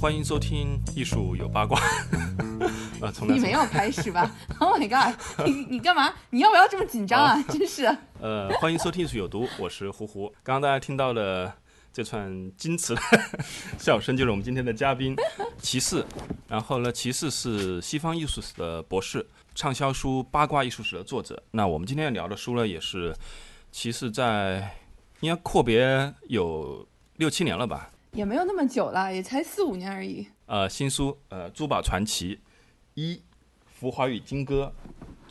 欢迎收听《艺术有八卦》啊，从来你没有开始吧？Oh my god！你你干嘛？你要不要这么紧张啊？真是。呃，欢迎收听《艺术有毒》，我是胡胡。刚刚大家听到了这串矜持的笑声，就是我们今天的嘉宾骑士。然后呢，骑士是西方艺术史的博士，畅销书《八卦艺术史》的作者。那我们今天要聊的书呢，也是骑士在应该阔别有六七年了吧？也没有那么久了，也才四五年而已。呃，新书呃《珠宝传奇一：浮华与金戈》，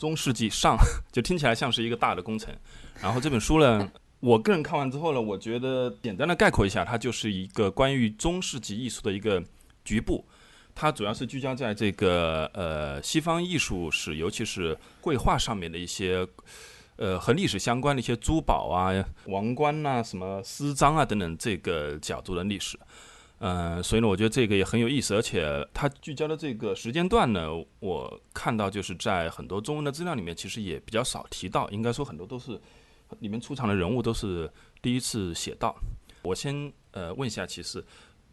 中世纪上，就听起来像是一个大的工程。然后这本书呢，我个人看完之后呢，我觉得简单的概括一下，它就是一个关于中世纪艺术的一个局部。它主要是聚焦在这个呃西方艺术史，尤其是绘画上面的一些。呃，和历史相关的一些珠宝啊、王冠呐、什么丝章啊等等这个角度的历史，嗯，所以呢，我觉得这个也很有意思，而且它聚焦的这个时间段呢，我看到就是在很多中文的资料里面，其实也比较少提到，应该说很多都是里面出场的人物都是第一次写到。我先呃问一下骑士，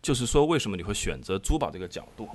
就是说为什么你会选择珠宝这个角度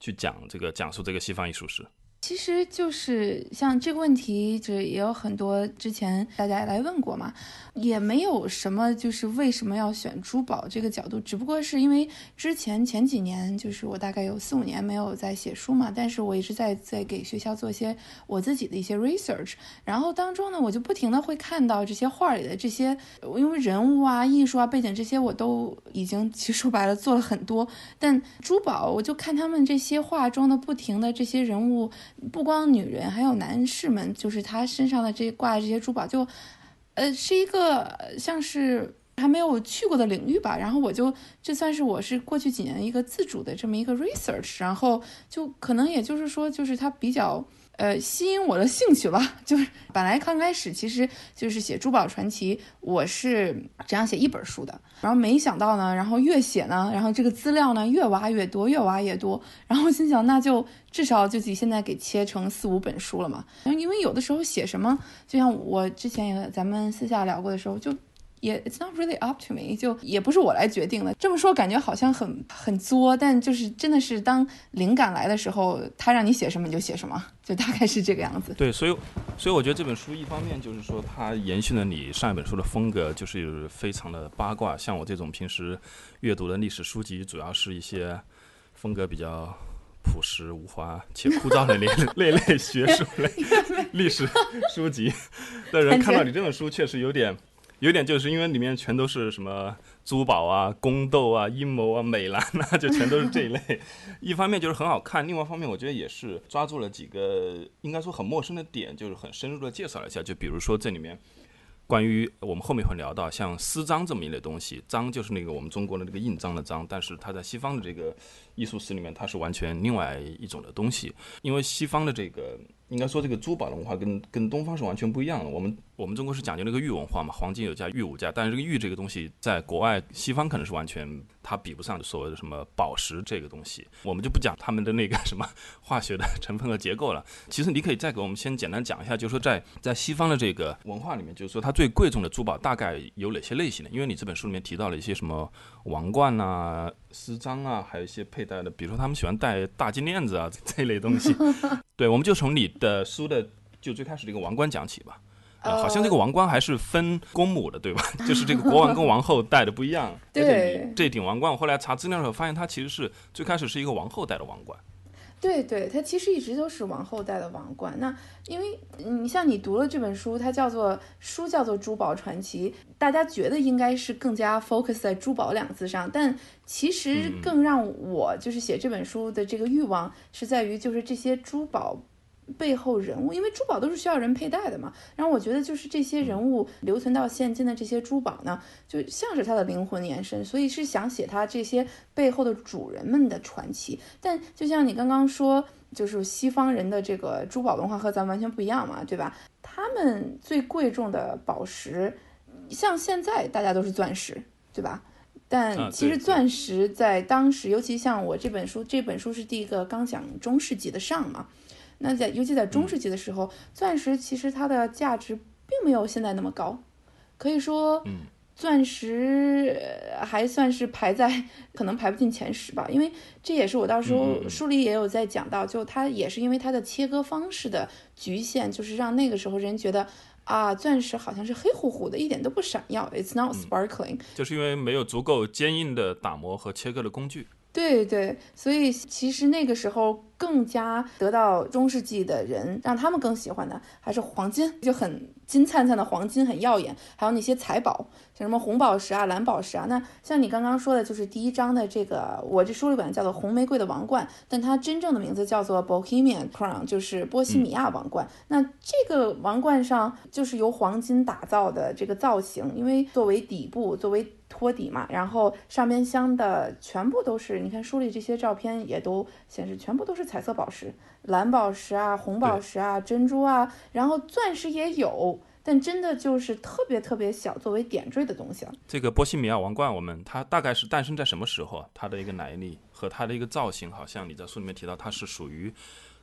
去讲这个讲述这个西方艺术史？其实就是像这个问题，就是也有很多之前大家来问过嘛，也没有什么就是为什么要选珠宝这个角度，只不过是因为之前前几年就是我大概有四五年没有在写书嘛，但是我一直在在给学校做一些我自己的一些 research，然后当中呢，我就不停的会看到这些画里的这些，因为人物啊、艺术啊、背景这些我都已经其实说白了做了很多，但珠宝我就看他们这些画中的不停的这些人物。不光女人，还有男士们，就是他身上的这挂的这些珠宝，就，呃，是一个像是还没有去过的领域吧。然后我就这算是我是过去几年一个自主的这么一个 research，然后就可能也就是说，就是他比较。呃，吸引我的兴趣吧，就是本来刚开始其实就是写珠宝传奇，我是只想写一本书的，然后没想到呢，然后越写呢，然后这个资料呢越挖越多，越挖越多，然后心想那就至少就己现在给切成四五本书了嘛，因为有的时候写什么，就像我之前也咱们私下聊过的时候就。也，it's not really up to me，就也不是我来决定的。这么说感觉好像很很作，但就是真的是当灵感来的时候，他让你写什么你就写什么，就大概是这个样子。对，所以所以我觉得这本书一方面就是说它延续了你上一本书的风格，就是非常的八卦。像我这种平时阅读的历史书籍，主要是一些风格比较朴实无华且枯燥的那 类类学术类历史书籍的人，看到你这本书确实有点。有点就是因为里面全都是什么珠宝啊、宫斗啊、阴谋啊、美男啊，就全都是这一类。一方面就是很好看，另外一方面我觉得也是抓住了几个应该说很陌生的点，就是很深入的介绍了一下。就比如说这里面关于我们后面会聊到像私章这么一类东西，章就是那个我们中国的那个印章的章，但是它在西方的这个艺术史里面它是完全另外一种的东西，因为西方的这个应该说这个珠宝的文化跟跟东方是完全不一样的。我们我们中国是讲究那个玉文化嘛，黄金有价，玉无价。但是这个玉这个东西，在国外西方可能是完全它比不上所谓的什么宝石这个东西。我们就不讲他们的那个什么化学的成分和结构了。其实你可以再给我们先简单讲一下，就是说在在西方的这个文化里面，就是说它最贵重的珠宝大概有哪些类型呢？因为你这本书里面提到了一些什么王冠啊、丝章啊，还有一些佩戴的，比如说他们喜欢戴大金链子啊 这类东西。对，我们就从你的书的就最开始这个王冠讲起吧。好像这个王冠还是分公母的，对吧？就是这个国王跟王后戴的不一样。对，这顶王冠，我后来查资料的时候发现，它其实是最开始是一个王后戴的王冠。对对，它其实一直都是王后戴的王冠。那因为你像你读了这本书，它叫做书叫做《珠宝传奇》，大家觉得应该是更加 focus 在珠宝两个字上，但其实更让我就是写这本书的这个欲望是在于，就是这些珠宝。背后人物，因为珠宝都是需要人佩戴的嘛。然后我觉得就是这些人物留存到现今的这些珠宝呢，就像是他的灵魂延伸，所以是想写他这些背后的主人们的传奇。但就像你刚刚说，就是西方人的这个珠宝文化和咱们完全不一样嘛，对吧？他们最贵重的宝石，像现在大家都是钻石，对吧？但其实钻石在当时，尤其像我这本书，这本书是第一个刚讲中世纪的上嘛，那在尤其在中世纪的时候，钻石其实它的价值并没有现在那么高，可以说，钻石还算是排在可能排不进前十吧，因为这也是我到时候书里也有在讲到，就它也是因为它的切割方式的局限，就是让那个时候人觉得。啊，钻石好像是黑乎乎的，一点都不闪耀。It's not sparkling，就是因为没有足够坚硬的打磨和切割的工具。对对，所以其实那个时候更加得到中世纪的人让他们更喜欢的还是黄金，就很金灿灿的黄金，很耀眼。还有那些财宝，像什么红宝石啊、蓝宝石啊。那像你刚刚说的，就是第一章的这个，我这书里边叫做红玫瑰的王冠，但它真正的名字叫做 Bohemian Crown，就是波西米亚王冠。那这个王冠上就是由黄金打造的这个造型，因为作为底部，作为。托底嘛，然后上边镶的全部都是，你看书里这些照片也都显示，全部都是彩色宝石，蓝宝石啊、红宝石啊、珍珠啊，然后钻石也有，但真的就是特别特别小，作为点缀的东西。这个波西米亚王冠，我们它大概是诞生在什么时候？它的一个来历和它的一个造型，好像你在书里面提到，它是属于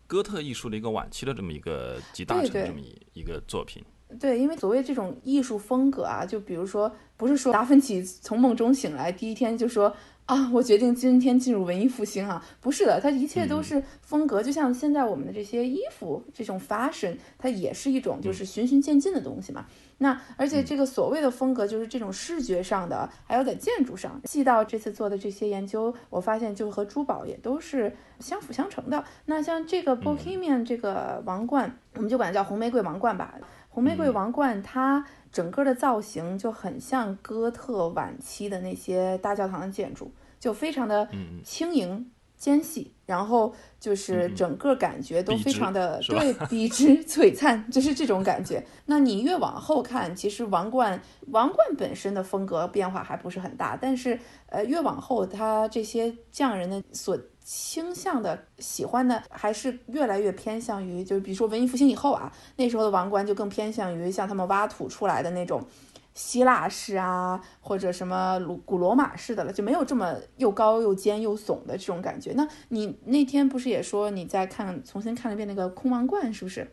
哥特艺术的一个晚期的这么一个集大成这么一一个作品。对，因为所谓这种艺术风格啊，就比如说，不是说达芬奇从梦中醒来第一天就说啊，我决定今天进入文艺复兴啊，不是的，它一切都是风格，就像现在我们的这些衣服，这种 fashion，它也是一种就是循序渐进的东西嘛。那而且这个所谓的风格，就是这种视觉上的，还有在建筑上，细到这次做的这些研究，我发现就和珠宝也都是相辅相成的。那像这个 Bohemian 这个王冠，我们就管它叫红玫瑰王冠吧。红玫瑰王冠，它整个的造型就很像哥特晚期的那些大教堂的建筑，就非常的轻盈尖细，然后就是整个感觉都非常的对笔直 璀璨，就是这种感觉。那你越往后看，其实王冠王冠本身的风格变化还不是很大，但是呃越往后，它这些匠人的所倾向的喜欢的还是越来越偏向于，就是比如说文艺复兴以后啊，那时候的王冠就更偏向于像他们挖土出来的那种希腊式啊，或者什么古古罗马式的了，就没有这么又高又尖又耸的这种感觉。那你那天不是也说你在看重新看了一遍那个空王冠，是不是？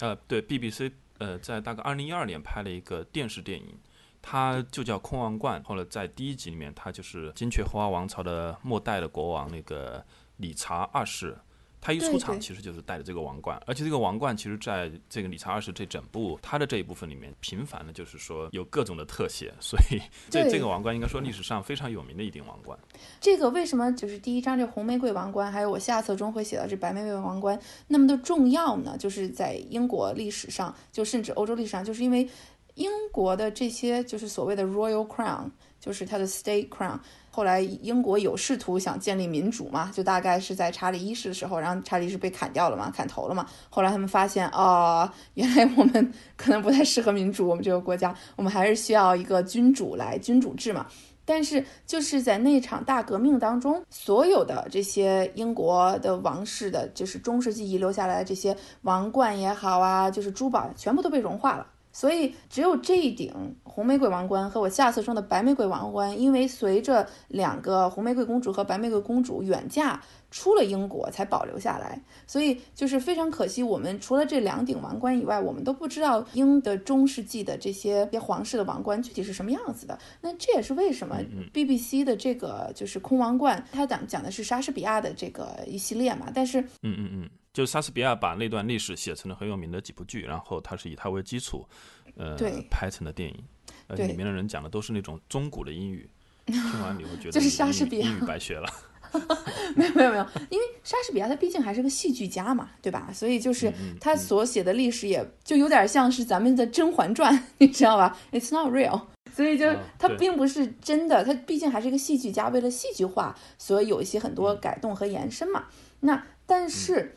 呃，对，BBC 呃在大概二零一二年拍了一个电视电影，它就叫空王冠。后来在第一集里面，他就是金雀花王朝的末代的国王那个。理查二世，他一出场其实就是戴着这个王冠，而且这个王冠其实在这个理查二世这整部他的这一部分里面，频繁的就是说有各种的特写，所以这这个王冠应该说历史上非常有名的一顶王冠。这个为什么就是第一章这红玫瑰王冠，还有我下册中会写到这白玫瑰王冠那么的重要呢？就是在英国历史上，就甚至欧洲历史上，就是因为英国的这些就是所谓的 royal crown，就是它的 state crown。后来英国有试图想建立民主嘛，就大概是在查理一世的时候，然后查理一世被砍掉了嘛，砍头了嘛。后来他们发现，哦，原来我们可能不太适合民主，我们这个国家，我们还是需要一个君主来君主制嘛。但是就是在那场大革命当中，所有的这些英国的王室的，就是中世纪遗留下来的这些王冠也好啊，就是珠宝，全部都被融化了。所以只有这一顶红玫瑰王冠和我下次中的白玫瑰王冠，因为随着两个红玫瑰公主和白玫瑰公主远嫁出了英国，才保留下来。所以就是非常可惜，我们除了这两顶王冠以外，我们都不知道英的中世纪的这些些皇室的王冠具体是什么样子的。那这也是为什么 BBC 的这个就是空王冠，它讲讲的是莎士比亚的这个一系列嘛。但是，嗯嗯嗯。就是莎士比亚把那段历史写成了很有名的几部剧，然后他是以它为基础，呃，拍成的电影，而且里面的人讲的都是那种中古的英语，听完你会觉得就是莎士比亚英语白学了。没有没有没有，因为莎士比亚他毕竟还是个戏剧家嘛，对吧？所以就是他所写的历史也就有点像是咱们的《甄嬛传》，你知道吧？It's not real，所以就他并不是真的，他毕竟还是一个戏剧家，为了戏剧化，所以有一些很多改动和延伸嘛。那但是。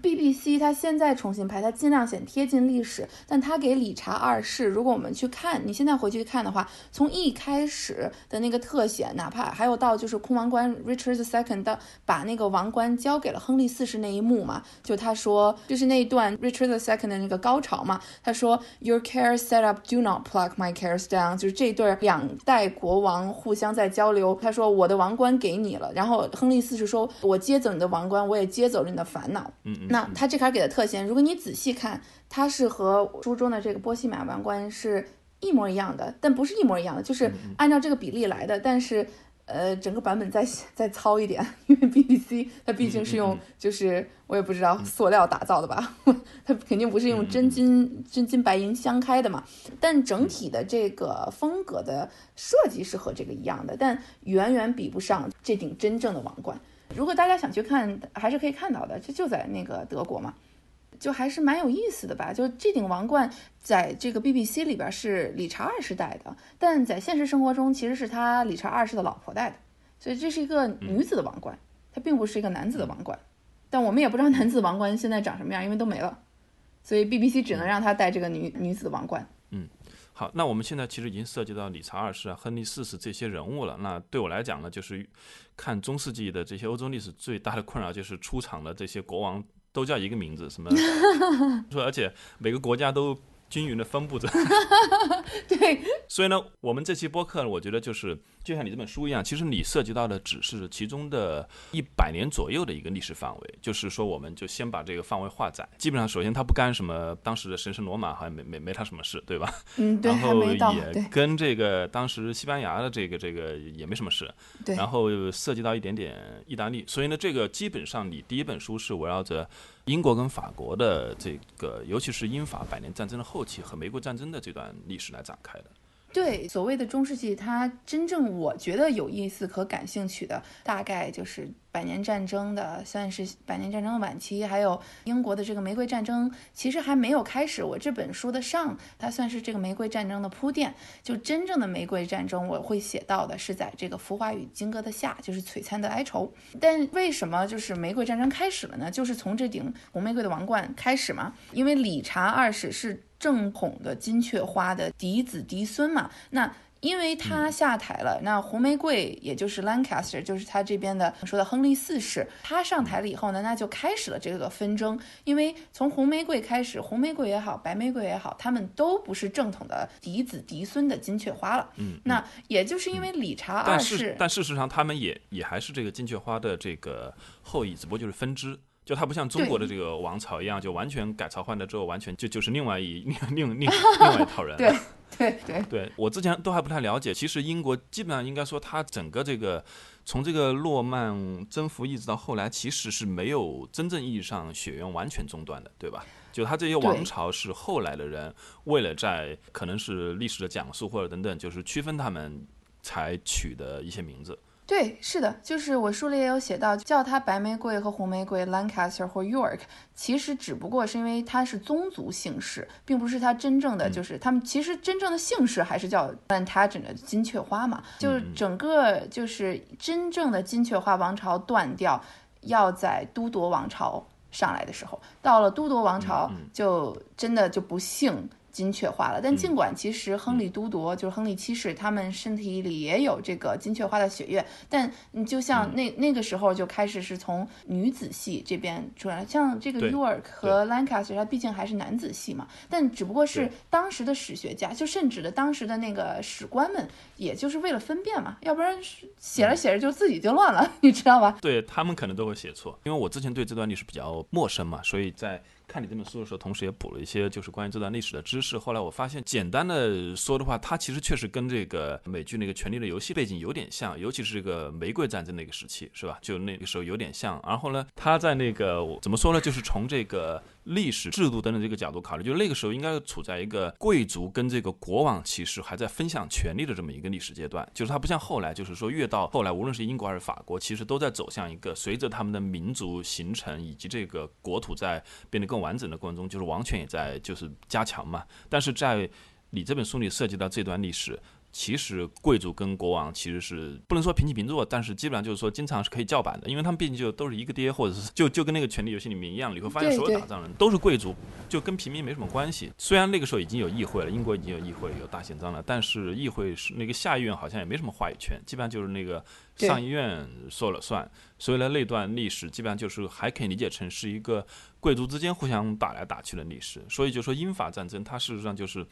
BBC 它现在重新拍，它尽量显贴近历史，但它给理查二世，如果我们去看，你现在回去看的话，从一开始的那个特写，哪怕还有到就是空王冠 Richard the Second 的把那个王冠交给了亨利四世那一幕嘛，就他说就是那一段 Richard the Second 的那个高潮嘛，他说 Your cares set up, do not pluck my cares down，就是这对两代国王互相在交流，他说我的王冠给你了，然后亨利四世说我接走你的王冠，我也接走了你的烦恼，嗯。那他这卡给的特写，如果你仔细看，它是和书中的这个波西马王冠是一模一样的，但不是一模一样的，就是按照这个比例来的。但是，呃，整个版本再再糙一点，因为 BBC 它毕竟是用，就是我也不知道塑料打造的吧，它肯定不是用真金真金白银镶开的嘛。但整体的这个风格的设计是和这个一样的，但远远比不上这顶真正的王冠。如果大家想去看，还是可以看到的，这就在那个德国嘛，就还是蛮有意思的吧。就这顶王冠在这个 BBC 里边是理查二世戴的，但在现实生活中其实是他理查二世的老婆戴的，所以这是一个女子的王冠，它并不是一个男子的王冠。但我们也不知道男子王冠现在长什么样，因为都没了，所以 BBC 只能让他戴这个女女子的王冠。嗯。好，那我们现在其实已经涉及到理查二世啊、亨利四世这些人物了。那对我来讲呢，就是看中世纪的这些欧洲历史最大的困扰就是出场的这些国王都叫一个名字，什么 说，而且每个国家都。均匀的分布着，对，所以呢，我们这期播客，我觉得就是就像你这本书一样，其实你涉及到的只是其中的一百年左右的一个历史范围，就是说，我们就先把这个范围划窄。基本上，首先他不干什么，当时的神圣罗马好像没没没他什么事，对吧？嗯，对，然后也跟这个当时西班牙的这个这个也没什么事，对。然后涉及到一点点意大利，所以呢，这个基本上你第一本书是围绕着。英国跟法国的这个，尤其是英法百年战争的后期和玫瑰战争的这段历史来展开的。对，所谓的中世纪，它真正我觉得有意思和感兴趣的，大概就是百年战争的，算是百年战争的晚期，还有英国的这个玫瑰战争，其实还没有开始。我这本书的上，它算是这个玫瑰战争的铺垫。就真正的玫瑰战争，我会写到的是在这个浮华与金戈的下，就是璀璨的哀愁。但为什么就是玫瑰战争开始了呢？就是从这顶红玫瑰的王冠开始嘛，因为理查二世是。正统的金雀花的嫡子嫡孙嘛，那因为他下台了，那红玫瑰也就是 Lancaster，就是他这边的说的亨利四世，他上台了以后呢，那就开始了这个纷争。因为从红玫瑰开始，红玫瑰也好，白玫瑰也好，他们都不是正统的嫡子嫡孙的金雀花了。嗯，那也就是因为理查二世，但事实上他们也也还是这个金雀花的这个后裔，只不过就是分支。就它不像中国的这个王朝一样，就完全改朝换代之后，完全就就是另外一 另另另 另外一套人。对对对对，我之前都还不太了解。其实英国基本上应该说，它整个这个从这个诺曼征服一直到后来，其实是没有真正意义上血缘完全中断的，对吧？就它这些王朝是后来的人为了在可能是历史的讲述或者等等，就是区分他们才取的一些名字。对，是的，就是我书里也有写到，叫它白玫瑰和红玫瑰，Lancaster 或 York，其实只不过是因为它是宗族姓氏，并不是它真正的就是他们其实真正的姓氏还是叫 Plantagenet 金雀花嘛，就是整个就是真正的金雀花王朝断掉，要在都铎王朝上来的时候，到了都铎王朝就真的就不幸。金雀花了，但尽管其实亨利都铎就是亨利七世，他们身体里也有这个金雀花的血液，但你就像那那个时候就开始是从女子系这边出来，像这个 York 和 Lancaster，它毕竟还是男子系嘛，但只不过是当时的史学家，就甚至的当时的那个史官们，也就是为了分辨嘛，要不然写着写着就自己就乱了，你知道吧？对他们可能都会写错，因为我之前对这段历史比较陌生嘛，所以在。看你这本书的时候，同时也补了一些就是关于这段历史的知识。后来我发现，简单的说的话，它其实确实跟这个美剧那个《权力的游戏》背景有点像，尤其是这个玫瑰战争那个时期，是吧？就那个时候有点像。然后呢，他在那个怎么说呢？就是从这个。历史制度等等这个角度考虑，就是那个时候应该处在一个贵族跟这个国王其实还在分享权力的这么一个历史阶段，就是它不像后来，就是说越到后来，无论是英国还是法国，其实都在走向一个随着他们的民族形成以及这个国土在变得更完整的过程中，就是王权也在就是加强嘛。但是在你这本书里涉及到这段历史，其实贵族跟国王其实是不能说平起平坐，但是基本上就是说经常是可以叫板的，因为他们毕竟就都是一个爹，或者是就就跟那个权力游戏里面一样，你会发现所有打仗人都是贵族，就跟平民没什么关系。虽然那个时候已经有议会了，英国已经有议会有大宪章了，但是议会是那个下议院好像也没什么话语权，基本上就是那个上议院说了算。所以呢，那段历史基本上就是还可以理解成是一个贵族之间互相打来打去的历史。所以就说英法战争，它事实上就是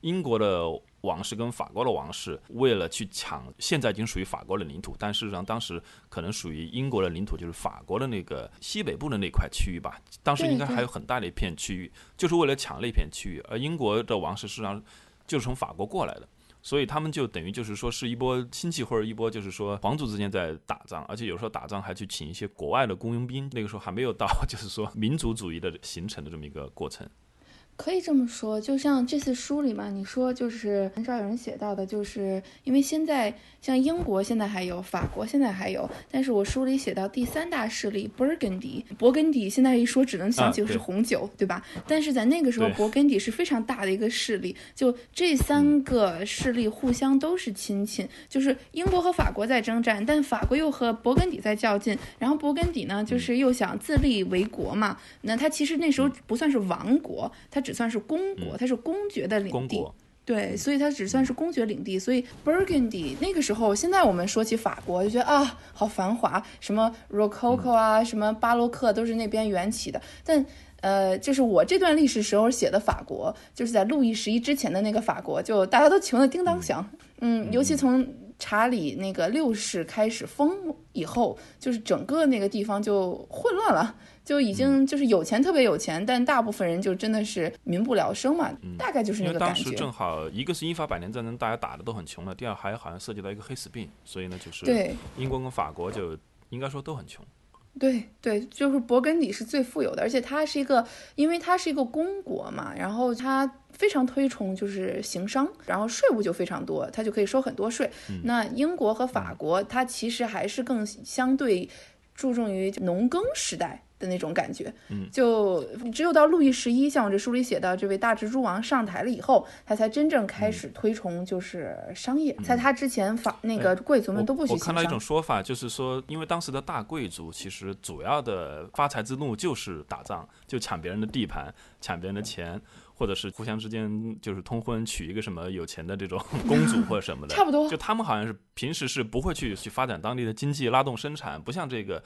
英国的。王室跟法国的王室为了去抢现在已经属于法国的领土，但事实上当时可能属于英国的领土，就是法国的那个西北部的那块区域吧。当时应该还有很大的一片区域，就是为了抢那片区域。而英国的王室实际上就是从法国过来的，所以他们就等于就是说是一波亲戚或者一波就是说皇族之间在打仗，而且有时候打仗还去请一些国外的雇佣兵。那个时候还没有到 就是说民族主义的形成的这么一个过程。可以这么说，就像这次书里嘛，你说就是很少有人写到的，就是因为现在像英国现在还有，法国现在还有，但是我书里写到第三大势力勃艮第，勃艮第现在一说只能想起的是红酒，对吧？但是在那个时候，勃艮第是非常大的一个势力，就这三个势力互相都是亲戚，就是英国和法国在征战，但法国又和勃艮第在较劲，然后勃艮第呢，就是又想自立为国嘛，那他其实那时候不算是王国，他只。只算是公国，它是公爵的领地，对，所以它只算是公爵领地。所以 Burgundy 那个时候，现在我们说起法国，就觉得啊，好繁华，什么 Rococo 啊，什么巴洛克都是那边缘起的。但呃，就是我这段历史时候写的法国，就是在路易十一之前的那个法国，就大家都穷的叮当响。嗯，尤其从查理那个六世开始封以后，就是整个那个地方就混乱了。就已经就是有钱特别有钱，但大部分人就真的是民不聊生嘛，大概就是那个感觉。当时正好一个是英法百年战争，大家打的都很穷了；第二还好像涉及到一个黑死病，所以呢就是对英国跟法国就应该说都很穷。对对，就是勃艮第是最富有的，而且它是一个，因为它是一个公国嘛，然后它非常推崇就是行商，然后税务就非常多，它就可以收很多税。那英国和法国它其实还是更相对注重于农耕时代。的那种感觉，嗯，就只有到路易十一，像我这书里写到，这位大蜘蛛王上台了以后，他才真正开始推崇就是商业。在他之前，法那个贵族们都不许我看到一种说法，就是说，因为当时的大贵族其实主要的发财之路就是打仗，就抢别人的地盘，抢别人的钱，或者是互相之间就是通婚，娶一个什么有钱的这种 公主或者什么的。差不多。就他们好像是平时是不会去去发展当地的经济，拉动生产，不像这个。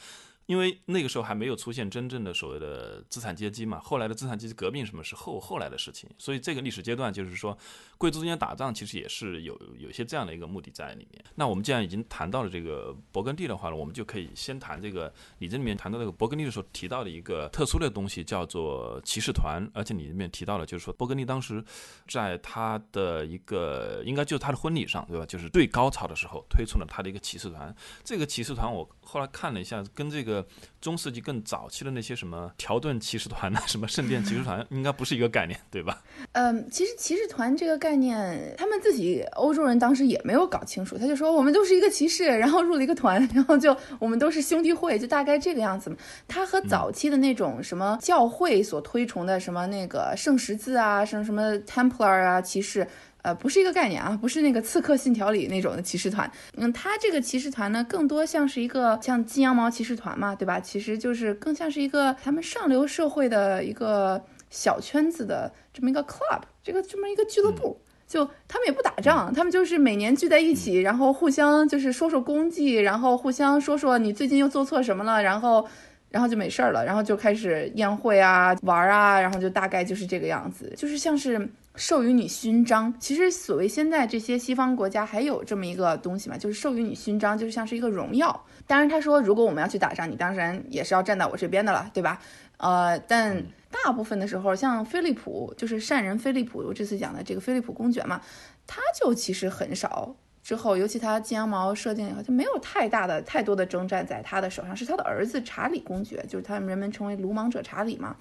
因为那个时候还没有出现真正的所谓的资产阶级嘛，后来的资产阶级革命什么是后后来的事情，所以这个历史阶段就是说，贵族之间打仗其实也是有有些这样的一个目的在里面。那我们既然已经谈到了这个勃艮第的话呢，我们就可以先谈这个你这里面谈到这个勃艮第的时候提到的一个特殊的东西，叫做骑士团，而且你里面提到了就是说勃艮第当时在他的一个应该就是他的婚礼上，对吧？就是最高潮的时候推出了他的一个骑士团，这个骑士团我后来看了一下，跟这个。中世纪更早期的那些什么条顿骑士团呐，什么圣殿骑士团，应该不是一个概念，对吧？嗯，其实骑士团这个概念，他们自己欧洲人当时也没有搞清楚。他就说我们都是一个骑士，然后入了一个团，然后就我们都是兄弟会，就大概这个样子嘛。他和早期的那种什么教会所推崇的什么那个圣十字啊，什么什么 Templar 啊骑士。呃，不是一个概念啊，不是那个刺客信条里那种的骑士团。嗯，他这个骑士团呢，更多像是一个像金羊毛骑士团嘛，对吧？其实就是更像是一个他们上流社会的一个小圈子的这么一个 club，这个这么一个俱乐部。就他们也不打仗，他们就是每年聚在一起，然后互相就是说说功绩，然后互相说说你最近又做错什么了，然后然后就没事儿了，然后就开始宴会啊，玩啊，然后就大概就是这个样子，就是像是。授予你勋章，其实所谓现在这些西方国家还有这么一个东西嘛，就是授予你勋章，就是像是一个荣耀。当然，他说如果我们要去打仗，你当然也是要站在我这边的了，对吧？呃，但大部分的时候，像菲利普，就是善人菲利普，我这次讲的这个菲利普公爵嘛，他就其实很少。之后，尤其他金羊毛设定以后，就没有太大的、太多的征战在他的手上，是他的儿子查理公爵，就是他们人们称为鲁莽者查理嘛。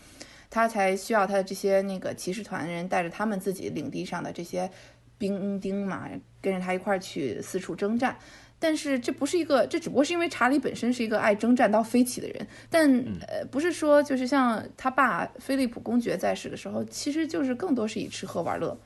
他才需要他的这些那个骑士团的人带着他们自己领地上的这些兵丁嘛，跟着他一块儿去四处征战。但是这不是一个，这只不过是因为查理本身是一个爱征战到飞起的人。但呃，不是说就是像他爸菲利普公爵在世的时候，其实就是更多是以吃喝玩乐。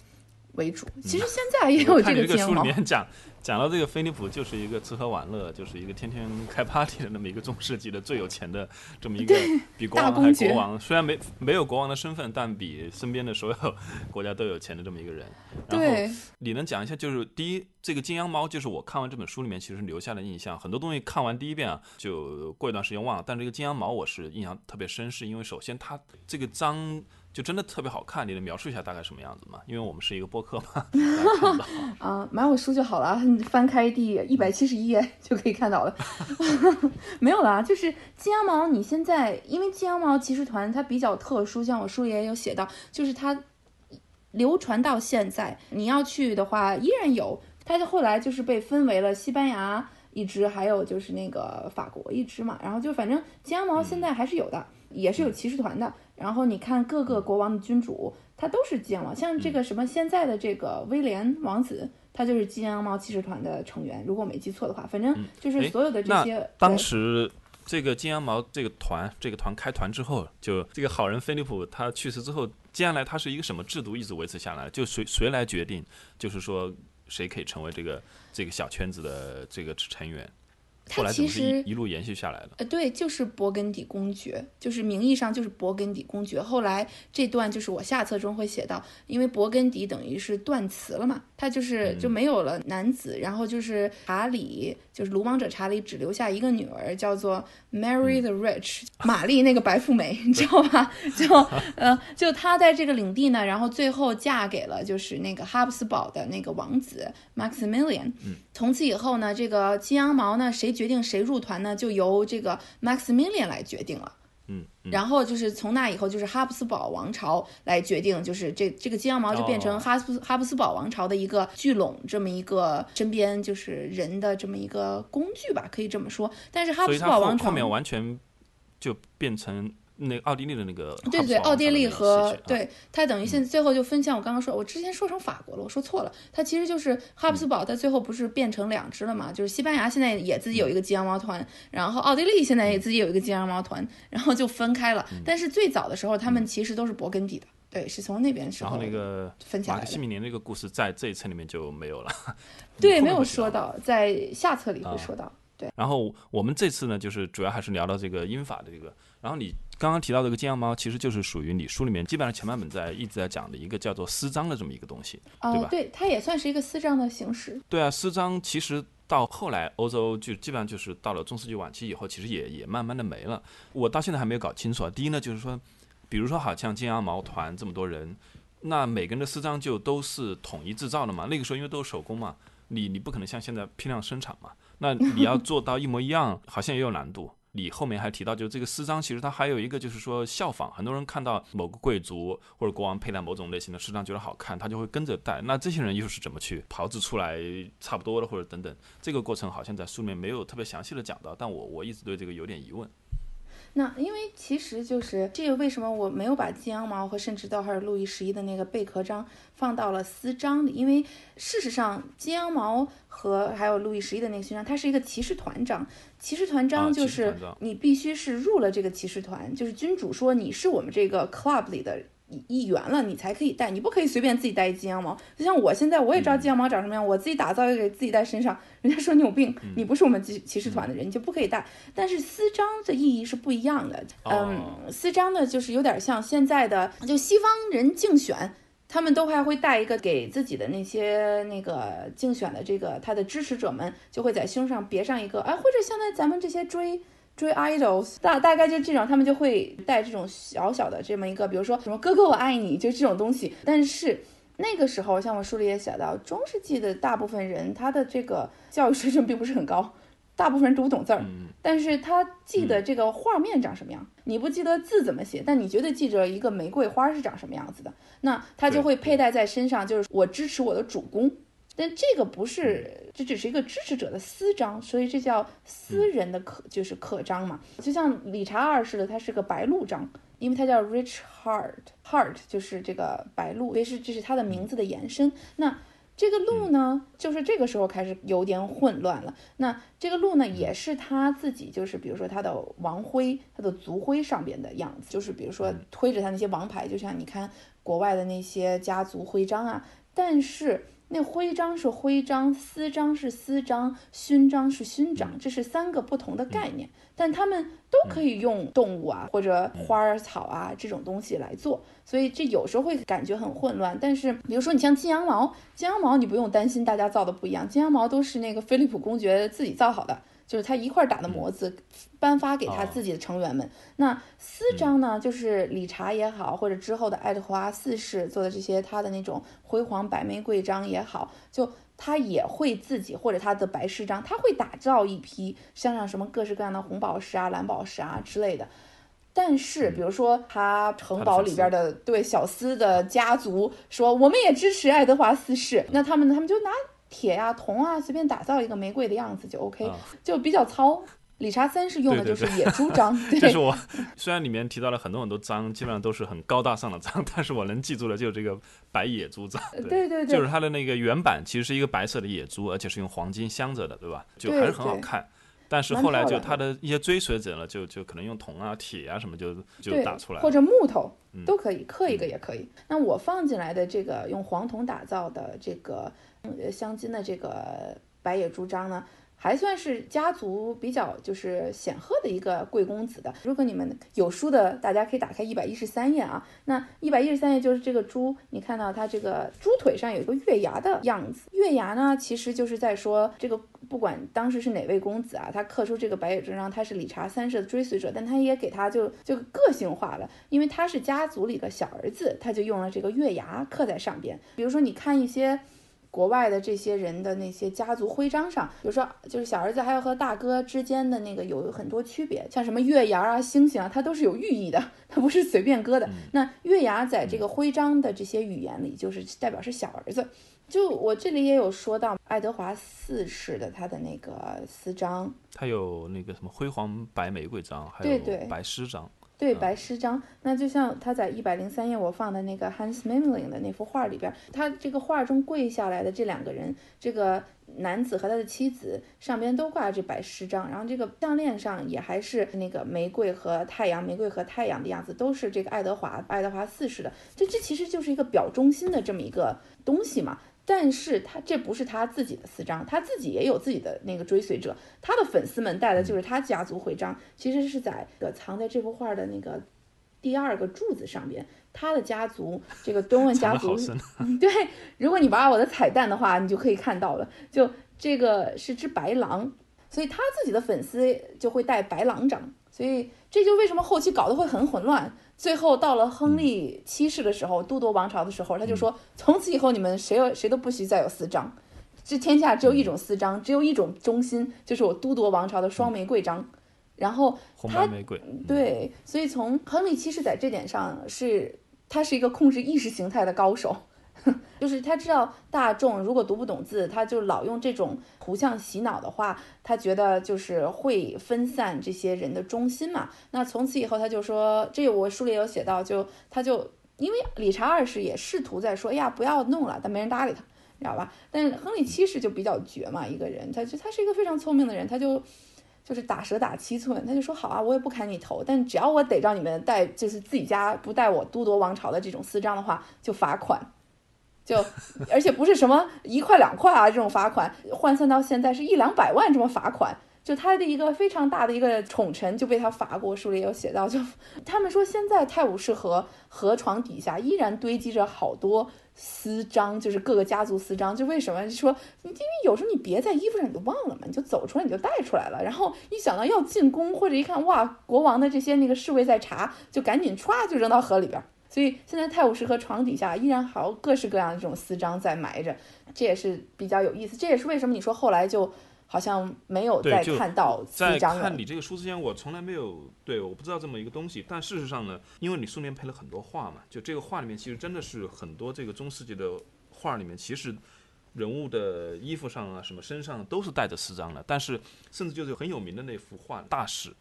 为主。其实现在也有我看这个书里面讲讲到这个菲利普就是一个吃喝玩乐，就是一个天天开 party 的那么一个中世纪的最有钱的这么一个比国王还国王，虽然没没有国王的身份，但比身边的所有 国家都有钱的这么一个人。然后对，你能讲一下，就是第一，这个金羊毛，就是我看完这本书里面其实留下的印象，很多东西看完第一遍啊，就过一段时间忘了，但这个金羊毛我是印象特别深，是因为首先它这个章就真的特别好看，你能描述一下大概什么样子吗？因为我们是一个播客嘛，大家看到。啊，买我书就好了，你翻开第一百七十一页就可以看到了。没有啦，就是金羊毛，你现在因为金羊毛骑士团它比较特殊，像我书里也有写到，就是它流传到现在，你要去的话依然有。它就后来就是被分为了西班牙一支，还有就是那个法国一支嘛，然后就反正金羊毛现在还是有的，也是有骑士团的。然后你看各个国王的君主，他都是金羊毛，像这个什么现在的这个威廉王子，他就是金羊毛骑士团的成员，如果我没记错的话，反正就是所有的这那些。当时这个金羊毛这个团，这个团开团之后，就这个好人菲利普他去世之后，接下来他是一个什么制度一直维持下来？就谁谁来决定？就是说谁可以成为这个这个小圈子的这个成员？后他其实一一路延续下来的？呃，对，就是勃艮第公爵，就是名义上就是勃艮第公爵。后来这段就是我下册中会写到，因为勃艮第等于是断词了嘛，他就是就没有了男子，然后就是查理，就是鲁莽者查理只留下一个女儿，叫做 Mary the Rich，、玛丽那个白富美，你知道吧？就呃，就她在这个领地呢，然后最后嫁给了就是那个哈布斯堡的那个王子 Maximilian。从此以后呢，这个金羊毛呢，谁决定谁入团呢，就由这个 Maximilian 来决定了。嗯，嗯然后就是从那以后，就是哈布斯堡王朝来决定，就是这这个金羊毛就变成哦哈布、哈布斯堡王朝的一个聚拢这么一个身边就是人的这么一个工具吧，可以这么说。但是哈布斯堡王朝后面完全就变成那奥地利的那个对对，奥地利和对它等于现在最后就分像我刚刚说，我之前说成法国了，我说错了，它其实就是哈布斯堡，它最后不是变成两支了嘛？就是西班牙现在也自己有一个金羊毛团，然后奥地利现在也自己有一个金羊毛团，然后就分开了。但是最早的时候，他们其实都是勃艮第的，对，是从那边时然候后那个分下来的。马克西米连那个故事在这一册里面就没有了，对，没有说到，在下册里会啊说到。对，然后我们这次呢，就是主要还是聊到这个英法的这个。然后你刚刚提到这个金羊毛，其实就是属于你书里面基本上前半本在一直在讲的一个叫做私章的这么一个东西，对吧，？呃对，它也算是一个私章的形式。对啊，私章其实到后来欧洲就基本上就是到了中世纪晚期以后，其实也也慢慢的没了。我到现在还没有搞清楚啊。第一呢，就是说，比如说好像金羊毛团这么多人，那每个人的私章就都是统一制造的嘛？那个时候因为都是手工嘛，你你不可能像现在批量生产嘛，那你要做到一模一样，好像也有难度。你后面还提到，就这个诗章，其实它还有一个就是说效仿，很多人看到某个贵族或者国王佩戴某种类型的诗章觉得好看，他就会跟着戴。那这些人又是怎么去炮制出来差不多的，或者等等？这个过程好像在书里面没有特别详细的讲到，但我我一直对这个有点疑问。那因为其实就是这个，为什么我没有把金羊毛和甚至到还有路易十一的那个贝壳章放到了私章里？因为事实上，金羊毛和还有路易十一的那个勋章，它是一个骑士团章。骑士团章就是你必须是入了这个骑士团，就是君主说你是我们这个 club 里的。一一员了，你才可以戴，你不可以随便自己戴一金羊毛。就像我现在，我也知道金羊毛长什么样，我自己打造一个给自己戴身上，人家说你有病，你不是我们骑骑士团的人，你就不可以戴。但是私章的意义是不一样的，哦嗯，私章呢就是有点像现在的，就西方人竞选。他们都还会带一个给自己的那些那个竞选的这个他的支持者们，就会在胸上别上一个，哎，或者现在咱们这些追追 idols，大大概就这种，他们就会带这种小小的这么一个，比如说什么哥哥我爱你，就这种东西。但是那个时候，像我书里也写到，中世纪的大部分人他的这个教育水准并不是很高，大部分人读不懂字儿，嗯但是他记得这个画面长什么样，你不记得字怎么写，但你绝对记着一个玫瑰花是长什么样子的，那他就会佩戴在身上，就是我支持我的主公。但这个不是，这只是一个支持者的私章，所以这叫私人的刻，就是刻章嘛。就像理查二世的，他是个白鹿章，因为他叫 Rich Heart，Heart 就是这个白鹿，所以是这是他的名字的延伸。那这个鹿呢，就是这个时候开始有点混乱了。那这个鹿呢，也是他自己，就是比如说他的王徽、他的族徽上边的样子，就是比如说推着他那些王牌，就像你看国外的那些家族徽章啊。但是那徽章是徽章，私章是私章，勋章是勋章，这是三个不同的概念，但他们都可以用动物啊或者花儿草啊这种东西来做，所以这有时候会感觉很混乱。但是比如说你像金羊毛，金羊毛你不用担心大家造的不一样，金羊毛都是那个菲利普公爵自己造好的。就是他一块打的模子，颁发给他自己的成员们。那私章呢，就是理查也好，或者之后的爱德华四世做的这些他的那种辉煌白玫瑰章也好，就他也会自己或者他的白诗章，他会打造一批像上什么各式各样的红宝石啊、蓝宝石啊之类的。但是，比如说他城堡里边的对小斯的家族说，我们也支持爱德华四世，那他们他们就拿。铁呀、铜啊，随便打造一个玫瑰的样子就 OK，就比较糙。理查森是用的就是野猪章，这是我 虽然里面提到了很多很多章，基本上都是很高大上的章，但是我能记住的就是这个白野猪章。对对对，就是它的那个原版其实是一个白色的野猪，而且是用黄金镶着的，对吧？就还是很好看。但是后来就他的一些追随者呢，就就可能用铜啊、铁啊什么就就打出来，或者木头都可以刻一个也可以。那我放进来的这个用黄铜打造的这个。呃，镶金的这个白野猪章呢，还算是家族比较就是显赫的一个贵公子的。如果你们有书的，大家可以打开一百一十三页啊。那一百一十三页就是这个猪，你看到它这个猪腿上有一个月牙的样子。月牙呢，其实就是在说这个不管当时是哪位公子啊，他刻出这个白野猪章，他是理查三世的追随者，但他也给他就就个性化了，因为他是家族里的小儿子，他就用了这个月牙刻在上边。比如说你看一些。国外的这些人的那些家族徽章上，比如说就是小儿子还要和大哥之间的那个有很多区别，像什么月牙啊、星星啊，它都是有寓意的，它不是随便搁的。那月牙在这个徽章的这些语言里，就是代表是小儿子。就我这里也有说到爱德华四世的他的那个私章，他有那个什么辉煌白玫瑰章，还有白诗章。对白诗章，那就像他在一百零三页我放的那个 Hans Memling 的那幅画里边，他这个画中跪下来的这两个人，这个男子和他的妻子上边都挂着白诗章，然后这个项链上也还是那个玫瑰和太阳，玫瑰和太阳的样子，都是这个爱德华爱德华四世的，这这其实就是一个表忠心的这么一个东西嘛。但是他这不是他自己的私章，他自己也有自己的那个追随者，他的粉丝们带的就是他家族徽章，其实是在藏在这幅画的那个第二个柱子上边。他的家族这个敦文 家族，对，如果你玩我的彩蛋的话，你就可以看到了，就这个是只白狼，所以他自己的粉丝就会带白狼章，所以这就为什么后期搞得会很混乱。最后到了亨利七世的时候，都铎王朝的时候，他就说：“从此以后，你们谁有谁都不许再有私章，这天下只有一种私章，只有一种忠心，就是我都铎王朝的双玫瑰章。”然后他对，所以从亨利七世在这点上是，他是一个控制意识形态的高手。就是他知道大众如果读不懂字，他就老用这种图像洗脑的话，他觉得就是会分散这些人的中心嘛。那从此以后，他就说，这我书里有写到，就他就因为理查二世也试图在说，哎呀，不要弄了，但没人搭理他，你知道吧？但亨利七世就比较绝嘛，一个人，他就他是一个非常聪明的人，他就就是打蛇打七寸，他就说好啊，我也不砍你头，但只要我逮着你们带就是自己家不带我都铎王朝的这种私章的话，就罚款。就，而且不是什么一块两块啊，这种罚款换算到现在是一两百万这么罚款。就他的一个非常大的一个宠臣就被他罚过，书里有写到。就他们说现在泰晤士河河床底下依然堆积着好多私章，就是各个家族私章。就为什么说，因为有时候你别在衣服上你就忘了嘛，你就走出来你就带出来了。然后一想到要进宫或者一看哇国王的这些那个侍卫在查，就赶紧歘就扔到河里边。所以现在泰晤士河床底下依然还有各式各样的这种私章在埋着，这也是比较有意思。这也是为什么你说后来就好像没有再看到私章在看你这个书之前，我从来没有对，我不知道这么一个东西。但事实上呢，因为你书里面配了很多画嘛，就这个画里面其实真的是很多这个中世纪的画里面，其实人物的衣服上啊什么身上都是带着私章的。但是甚至就是很有名的那幅画大使。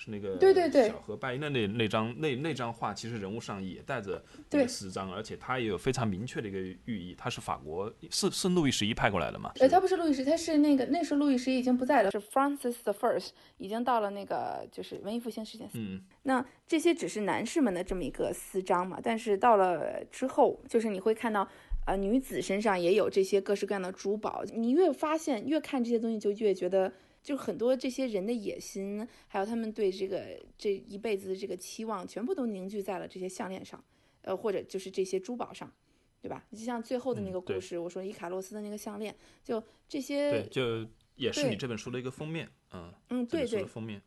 是那个对对对小河拜因的那那张那那张画，其实人物上也带着这个诗章，而且它也有非常明确的一个寓意。它是法国是是路易十一派过来的嘛？呃，他不是路易十，他是那个那时候路易十一已经不在了，是 Francis the First，已经到了那个就是文艺复兴时间。嗯，那这些只是男士们的这么一个私章嘛？但是到了之后，就是你会看到呃女子身上也有这些各式各样的珠宝。你越发现越看这些东西，就越觉得，就很多这些人的野心，还有他们对这个这一辈子的这个期望，全部都凝聚在了这些项链上，呃，或者就是这些珠宝上。对吧？就像最后的那个故事，我说伊卡洛斯的那个项链，就这些，对，就也是你这本书的一个封面，嗯嗯，对对，封面，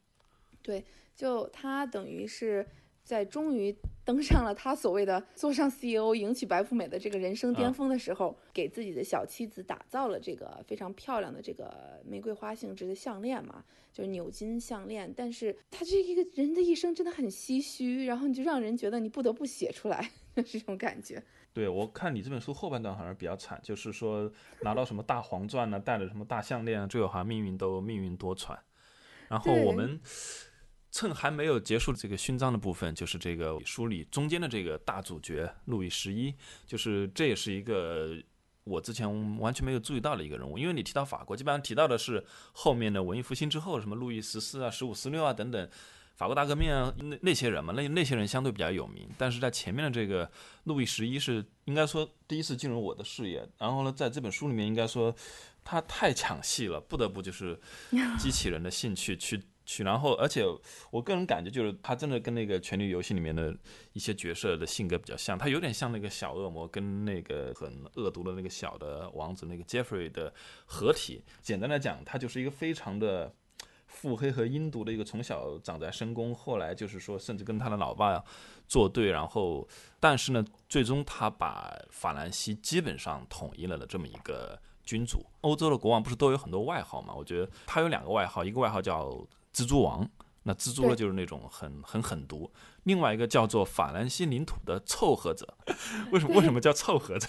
对，就它等于是。在终于登上了他所谓的坐上 CEO 迎娶白富美的这个人生巅峰的时候，给自己的小妻子打造了这个非常漂亮的这个玫瑰花性质的项链嘛，就是纽金项链。但是他这一个人的一生真的很唏嘘，然后你就让人觉得你不得不写出来这种感觉。对我看你这本书后半段好像比较惨，就是说拿到什么大黄钻呢，戴了什么大项链，最后好像命运都命运多舛。然后我们。趁还没有结束这个勋章的部分，就是这个书里中间的这个大主角路易十一，就是这也是一个我之前完全没有注意到的一个人物。因为你提到法国，基本上提到的是后面的文艺复兴之后，什么路易十四啊、十五、十六啊等等，法国大革命啊那那些人嘛，那那些人相对比较有名。但是在前面的这个路易十一是应该说第一次进入我的视野。然后呢，在这本书里面，应该说他太抢戏了，不得不就是激起人的兴趣去。然后，而且我个人感觉就是他真的跟那个《权力游戏》里面的一些角色的性格比较像，他有点像那个小恶魔跟那个很恶毒的那个小的王子那个 Jeffrey 的合体。简单来讲，他就是一个非常的腹黑和阴毒的一个，从小长在深宫，后来就是说甚至跟他的老爸作对，然后但是呢，最终他把法兰西基本上统一了的这么一个君主。欧洲的国王不是都有很多外号嘛？我觉得他有两个外号，一个外号叫。蜘蛛王，那蜘蛛呢就是那种很很狠毒。另外一个叫做法兰西领土的凑合者，为什么为什么叫凑合者？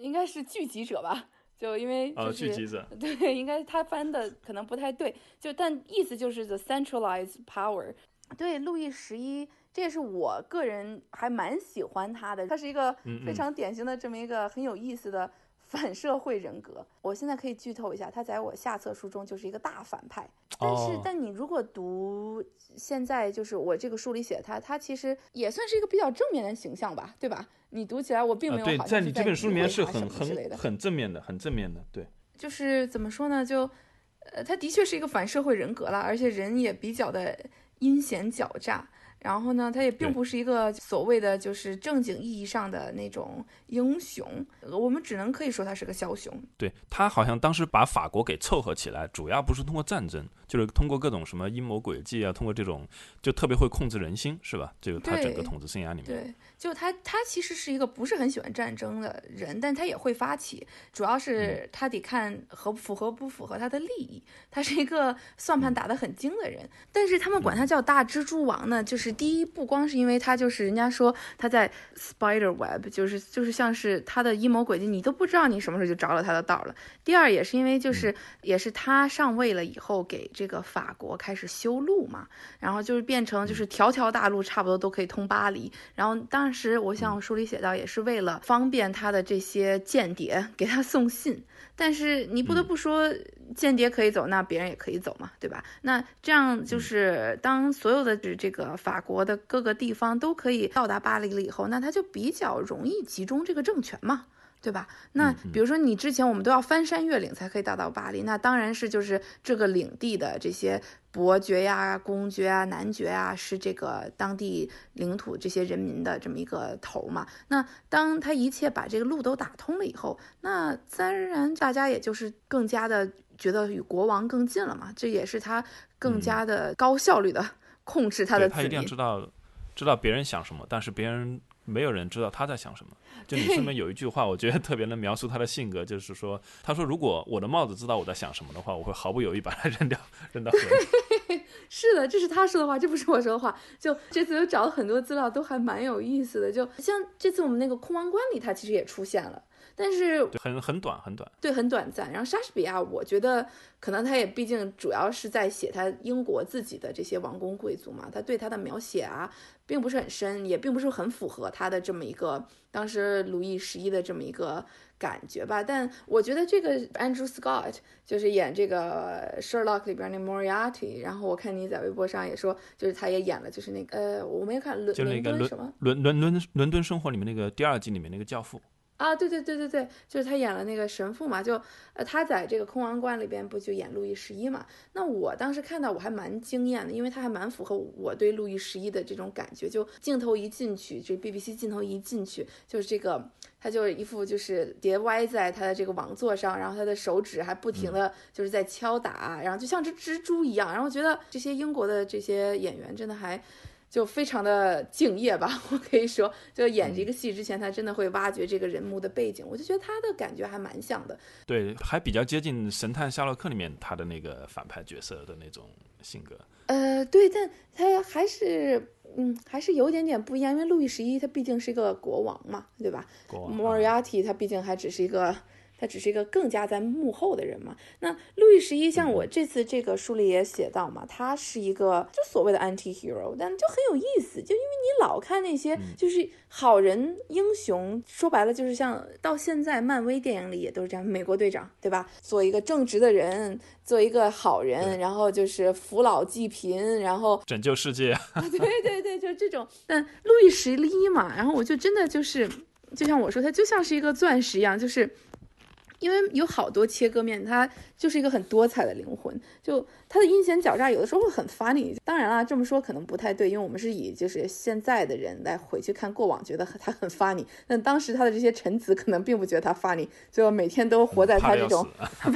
应该是聚集者吧？就因为呃聚集者，对，应该他翻的可能不太对。就但意思就是 the centralized power。对，路易十一，这也是我个人还蛮喜欢他的。他是一个非常典型的这么一个很有意思的。反社会人格，我现在可以剧透一下，他在我下册书中就是一个大反派。但是，但你如果读现在就是我这个书里写的他，他其实也算是一个比较正面的形象吧，对吧？你读起来我并没有对，在你这本书里面是很很很正面的，很正面的。对，就是怎么说呢？就呃，他的确是一个反社会人格了，而且人也比较的阴险狡诈。然后呢，他也并不是一个所谓的就是正经意义上的那种英雄，我们只能可以说他是个枭雄。对他好像当时把法国给凑合起来，主要不是通过战争，就是通过各种什么阴谋诡计啊，通过这种就特别会控制人心，是吧？就是他整个统治生涯里面。对，就他他其实是一个不是很喜欢战争的人，但他也会发起，主要是他得看合符合不符合他的利益。他是一个算盘打得很精的人，但是他们管他叫大蜘蛛王呢，就是。第一，不光是因为他就是人家说他在 spider web，就是就是像是他的阴谋诡计，你都不知道你什么时候就着了他的道了。第二，也是因为就是也是他上位了以后，给这个法国开始修路嘛，然后就是变成就是条条大路差不多都可以通巴黎。然后当时我想书里写到，也是为了方便他的这些间谍给他送信。但是你不得不说，间谍可以走，那别人也可以走嘛，对吧？那这样就是当所有的这个法国的各个地方都可以到达巴黎了以后，那他就比较容易集中这个政权嘛。对吧？那比如说你之前我们都要翻山越岭才可以到达巴黎，那当然是就是这个领地的这些伯爵呀、公爵啊、男爵啊，是这个当地领土这些人民的这么一个头嘛。那当他一切把这个路都打通了以后，那自然而然大家也就是更加的觉得与国王更近了嘛。这也是他更加的高效率的控制他的。他一定要知道，知道别人想什么，但是别人。没有人知道他在想什么。就你书里面有一句话，我觉得特别能描述他的性格，就是说，他说如果我的帽子知道我在想什么的话，我会毫不犹豫把它扔掉，扔到河里。是的，这是他说的话，这不是我说的话。就这次又找了很多资料，都还蛮有意思的。就像这次我们那个空王冠里，他其实也出现了。但是很很短很短，对，很短暂。然后莎士比亚，我觉得可能他也毕竟主要是在写他英国自己的这些王公贵族嘛，他对他的描写啊，并不是很深，也并不是很符合他的这么一个当时路易十一的这么一个感觉吧。但我觉得这个 Andrew Scott 就是演这个 Sherlock 里边那 Moriarty，然后我看你在微博上也说，就是他也演了，就是那个呃，我没有看伦伦敦什么伦伦伦伦敦生活里面那个第二季里面那个教父。啊，对对对对对，就是他演了那个神父嘛，就呃他在这个空王冠里边不就演路易十一嘛？那我当时看到我还蛮惊艳的，因为他还蛮符合我对路易十一的这种感觉，就镜头一进去，这 BBC 镜头一进去，就是这个他就是一副就是叠歪在他的这个王座上，然后他的手指还不停的就是在敲打，然后就像只蜘蛛一样，然后我觉得这些英国的这些演员真的还。就非常的敬业吧，我可以说，就演这个戏之前，他真的会挖掘这个人物的背景，我就觉得他的感觉还蛮像的。对，还比较接近《神探夏洛克》里面他的那个反派角色的那种性格。呃，对，但他还是，嗯，还是有点点不一样，因为路易十一他毕竟是一个国王嘛，对吧？国王。莫尔亚蒂他毕竟还只是一个。他只是一个更加在幕后的人嘛。那路易十一，像我这次这个书里也写到嘛，他是一个就所谓的 anti hero，但就很有意思，就因为你老看那些就是好人英雄，说白了就是像到现在漫威电影里也都是这样，美国队长对吧？做一个正直的人，做一个好人，然后就是扶老济贫，然后拯救世界。对对对，就这种。但路易十一嘛，然后我就真的就是，就像我说，他就像是一个钻石一样，就是。因为有好多切割面，它就是一个很多彩的灵魂。就他的阴险狡诈，有的时候会很 funny。当然啦，这么说可能不太对，因为我们是以就是现在的人来回去看过往，觉得他很 funny。但当时他的这些臣子可能并不觉得他 funny，就每天都活在他这种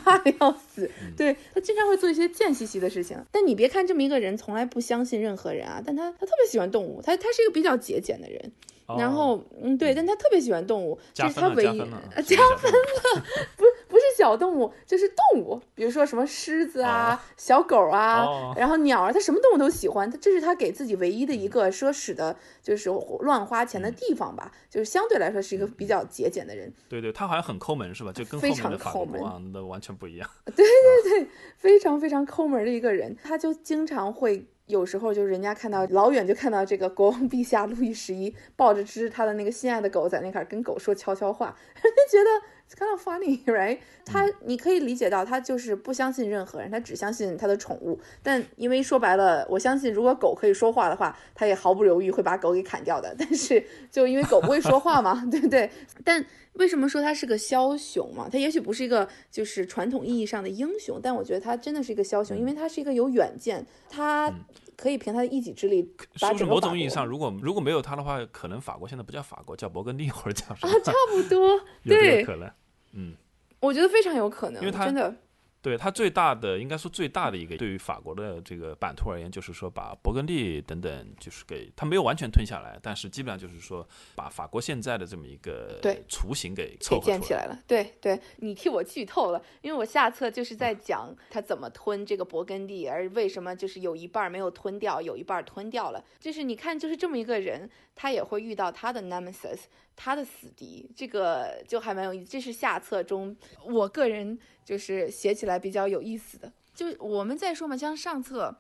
怕的要死。对他经常会做一些贱兮兮的事情。但你别看这么一个人，从来不相信任何人啊，但他他特别喜欢动物，他他是一个比较节俭的人。然后，嗯，对，但他特别喜欢动物，这是他唯一加分了，不不是小动物，就是动物，比如说什么狮子啊、小狗啊，然后鸟啊，他什么动物都喜欢。他这是他给自己唯一的一个奢侈的，就是乱花钱的地方吧，就是相对来说是一个比较节俭的人。对对，他好像很抠门是吧？就跟非常抠门的完全不一样。对对对，非常非常抠门的一个人，他就经常会。有时候就是人家看到老远就看到这个国王陛下路易十一抱着只他的那个心爱的狗在那块跟狗说悄悄话，人家觉得 kind of funny，right？他你可以理解到他就是不相信任何人，他只相信他的宠物。但因为说白了，我相信如果狗可以说话的话，他也毫不犹豫会把狗给砍掉的。但是就因为狗不会说话嘛，对不对？但为什么说他是个枭雄嘛？他也许不是一个就是传统意义上的英雄，但我觉得他真的是一个枭雄，因为他是一个有远见，他。可以凭他的一己之力。是不是某种意义上，如果如果没有他的话，可能法国现在不叫法国，叫勃艮第或者叫什么？啊，差不多，对，可能，嗯，我觉得非常有可能，因为他真的。对它最大的，应该说最大的一个，对于法国的这个版图而言，就是说把勃艮第等等，就是给它没有完全吞下来，但是基本上就是说把法国现在的这么一个对雏形给凑合建起来了。对对，你替我剧透了，因为我下册就是在讲他怎么吞这个勃艮第，而为什么就是有一半没有吞掉，有一半吞掉了。就是你看，就是这么一个人，他也会遇到他的 nemesis，他的死敌，这个就还蛮有意思。这是下册中我个人。就是写起来比较有意思的，就我们再说嘛，像上册。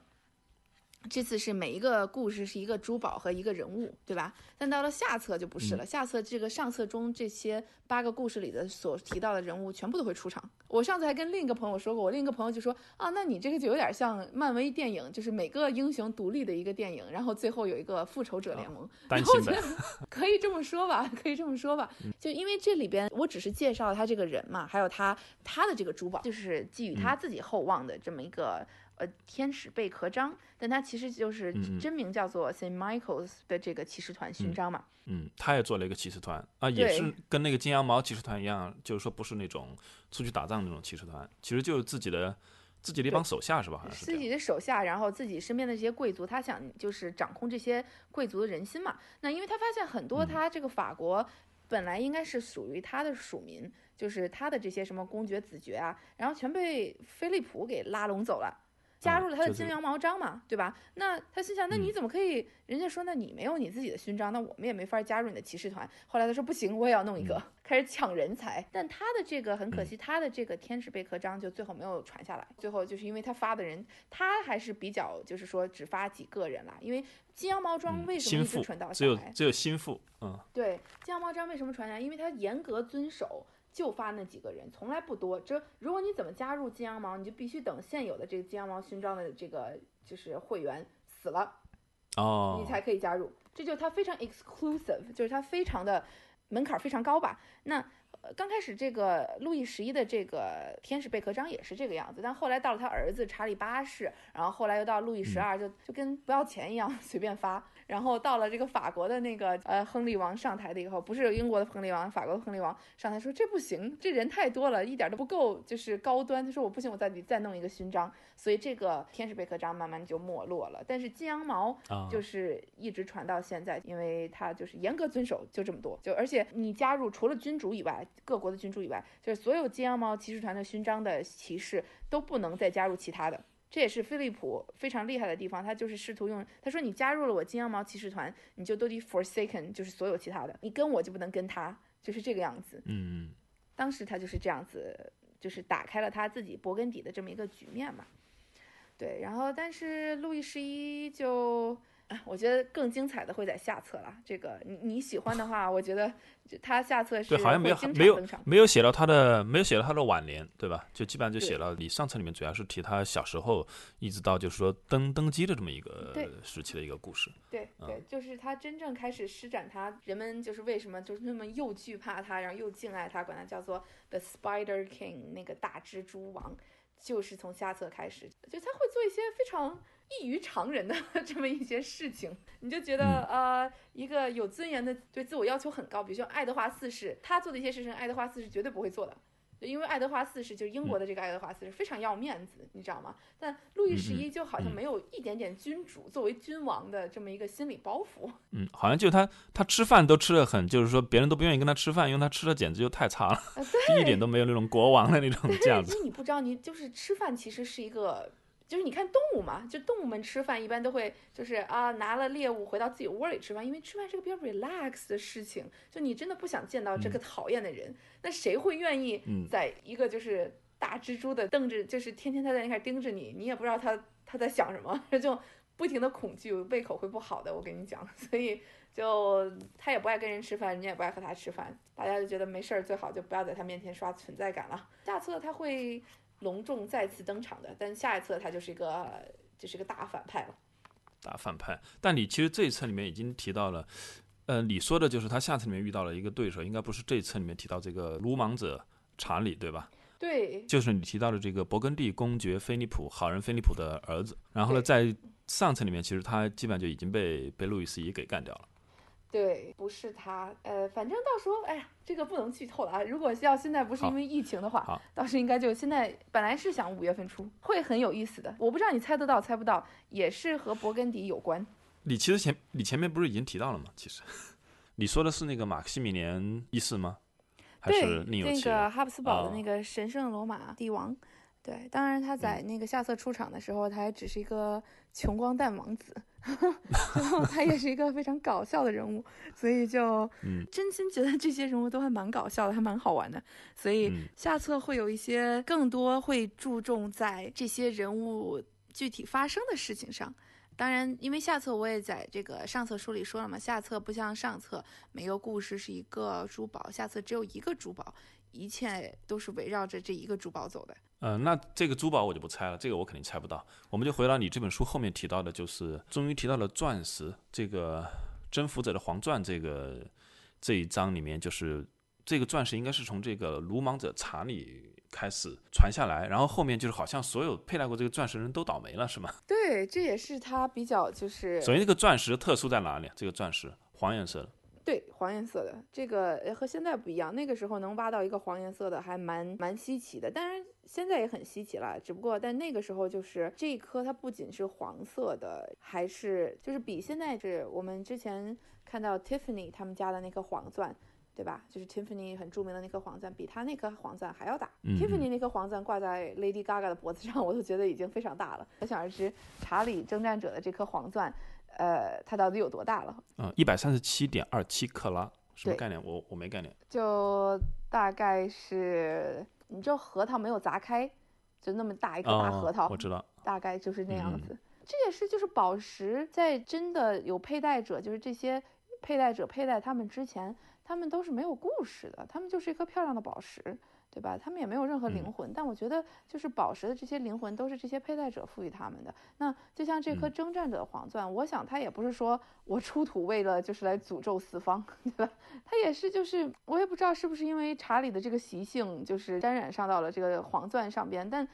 这次是每一个故事是一个珠宝和一个人物，对吧？但到了下册就不是了。下册这个上册中这些八个故事里的所提到的人物全部都会出场。我上次还跟另一个朋友说过，我另一个朋友就说啊，那你这个就有点像漫威电影，就是每个英雄独立的一个电影，然后最后有一个复仇者联盟。担心的，可以这么说吧，可以这么说吧。就因为这里边我只是介绍他这个人嘛，还有他他的这个珠宝，就是寄予他自己厚望的这么一个。呃，天使贝壳章，但它其实就是真名叫做 Saint Michael's 的这个骑士团勋章嘛。嗯，他也做了一个骑士团啊，也是跟那个金羊毛骑士团一样，就是说不是那种出去打仗那种骑士团，其实就是自己的自己的一帮手下是吧？好像是自己的手下，然后自己身边的这些贵族，他想就是掌控这些贵族的人心嘛。那因为他发现很多他这个法国本来应该是属于他的属民，就是他的这些什么公爵、子爵啊，然后全被菲利普给拉拢走了。加入了他的金羊毛章嘛，对吧？那他心想，那你怎么可以？人家说，那你没有你自己的勋章，那我们也没法加入你的骑士团。后来他说不行，我也要弄一个，开始抢人才。但他的这个很可惜，他的这个天使贝壳章就最后没有传下来。最后就是因为他发的人，他还是比较就是说只发几个人啦。因为金羊毛章为什么一直传到只有只有心腹，嗯，对，金羊毛章为什么传下来？因为他严格遵守。就发那几个人，从来不多。这如果你怎么加入金羊毛，你就必须等现有的这个金羊毛勋章的这个就是会员死了，哦，你才可以加入。这就是它非常 exclusive，就是它非常的门槛非常高吧。那呃刚开始这个路易十一的这个天使贝壳章也是这个样子，但后来到了他儿子查理八世，然后后来又到路易十二，就就跟不要钱一样 随便发。然后到了这个法国的那个呃亨利王上台的以后，不是英国的亨利王，法国的亨利王上台说这不行，这人太多了，一点都不够，就是高端。他说我不行，我再再弄一个勋章。所以这个天使贝壳章慢慢就没落了。但是金羊毛啊就是一直传到现在，因为它就是严格遵守，就这么多。就而且你加入除了君主以外，各国的君主以外，就是所有金羊毛骑士团的勋章的骑士都不能再加入其他的。这也是飞利浦非常厉害的地方，他就是试图用他说你加入了我金羊毛骑士团，你就都得 forsaken，就是所有其他的，你跟我就不能跟他，就是这个样子。嗯，当时他就是这样子，就是打开了他自己勃艮第的这么一个局面嘛。对，然后但是路易十一就，啊我觉得更精彩的会在下册了。这个你你喜欢的话，我觉得就他下册是对，好像没有没有。没有写到他的没有写到他的晚年，对吧？就基本上就写对到你上册里面主要是提他小时候，一直到就是说登登基的这么一个时期的一个故事。对对，就是他真正开始施展他，人们就是为什么就是那么又惧怕他，然后又敬爱他，管他叫做 The Spider King 那个大蜘蛛王，就是从下册开始，就他会做一些非常异于常人的 这么一些事情，你就觉得、呃，一个有尊严的、对自我要求很高，比如说爱德华四世，他做的一些事情，爱德华四世绝对不会做的。因为爱德华四世就是英国的这个爱德华四世，非常要面子，你知道吗？但路易十一就好像没有一点点君主作为君王的这么一个心理包袱。嗯，好像就他他吃饭都吃的很，就是说别人都不愿意跟他吃饭，因为他吃的简直就太差了，一点都没有那种国王的那种这样子因。为你不知道，你就是吃饭其实是一个，就是你看动物嘛，就动物们吃饭一般都会就是啊拿了猎物回到自己窝里吃饭，因为吃饭是个比较 relax 的事情，就你真的不想见到这个讨厌的人，那谁会愿意嗯。在一个就是大蜘蛛的瞪着，就是天天他在那块盯着你，你也不知道他他在想什么，就不停的恐惧，胃口会不好的，我跟你讲，所以就他也不爱跟人吃饭，人家也不爱和他吃饭，大家就觉得没事儿，最好就不要在他面前刷存在感了。下次他会隆重再次登场的，但下一册他就是一个就是一个大反派了。大反派。但你其实这一册里面已经提到了，呃，你说的就是他下册里面遇到了一个对手，应该不是这一册里面提到这个鲁莽者查理，对吧？对，就是你提到的这个勃艮第公爵菲利普，好人菲利普的儿子。然后呢，在上册里面，其实他基本上就已经被被路易斯一给干掉了。对，不是他，呃，反正到时候，哎呀，这个不能剧透了啊。如果要现在不是因为疫情的话好，倒是应该就现在本来是想五月份出，会很有意思的。我不知道你猜得到猜不到，也是和勃艮第有关。你其实前你前面不是已经提到了吗？其实 你说的是那个马克西米连一世吗？还对是，另有那？个哈布斯堡的哦那个神圣罗马帝王。对，当然他嗯在那个下册出场的时候，他还只是一个穷光蛋王子，然后他也是一个非常搞笑的人物，所以就嗯真心觉得这些人物都还蛮搞笑的，还蛮好玩的。所以嗯下册会有一些更多会注重在这些人物具体发生的事情上。当然，因为下册我也在这个上册书里说了嘛，下册不像上册每个故事是一个珠宝，下册只有一个珠宝，一切都是围绕着这一个珠宝走的。呃，那这个珠宝我就不猜了，这个我肯定猜不到。我们就回到你这本书后面提到的，就是终于提到了钻石这个征服者的黄钻这个这一章里面，就是这个钻石应该是从这个鲁莽者查理开始传下来，然后后面就是好像所有佩戴过这个钻石的人都倒霉了，是吗？对，这也是他比较就是首先，这个钻石特殊在哪里？这个钻石黄颜色的，对黄颜色的这个呃和现在不一样，那个时候能挖到一个黄颜色的还蛮蛮稀奇的，当然现在也很稀奇了，只不过但那个时候就是这一颗它不仅是黄色的，还是就是比现在是我们之前看到 Tiffany 他们家的那颗黄钻。对吧？就是 Tiffany 很著名的那颗黄钻，比它那颗黄钻还要大。嗯 Tiffany 那颗黄钻挂在 Lady Gaga 的脖子上，我都觉得已经非常大了。可想而知，查理征战者的这颗黄钻，呃，它到底有多大了？嗯，一百三十七点二七克拉，什么概念？我我没概念。就大概是，你知道核桃没有砸开，就那么大一颗大核桃，哦，我知道。大概就是那样嗯子。这也是就是宝石在真的有佩戴者，就是这些佩戴者佩戴它们之前，他们都是没有故事的，他们就是一颗漂亮的宝石。对吧？他们也没有任何灵嗯魂，但我觉得就是宝石的这些灵魂都是这些佩戴者赋予他们的。那就像这颗嗯征战者的黄钻，我想他也不是说我出土为了就是来诅咒四方，对吧？他也是就是我也不知道是不是因为查理的这个习性就是沾染上到了这个黄钻上边，但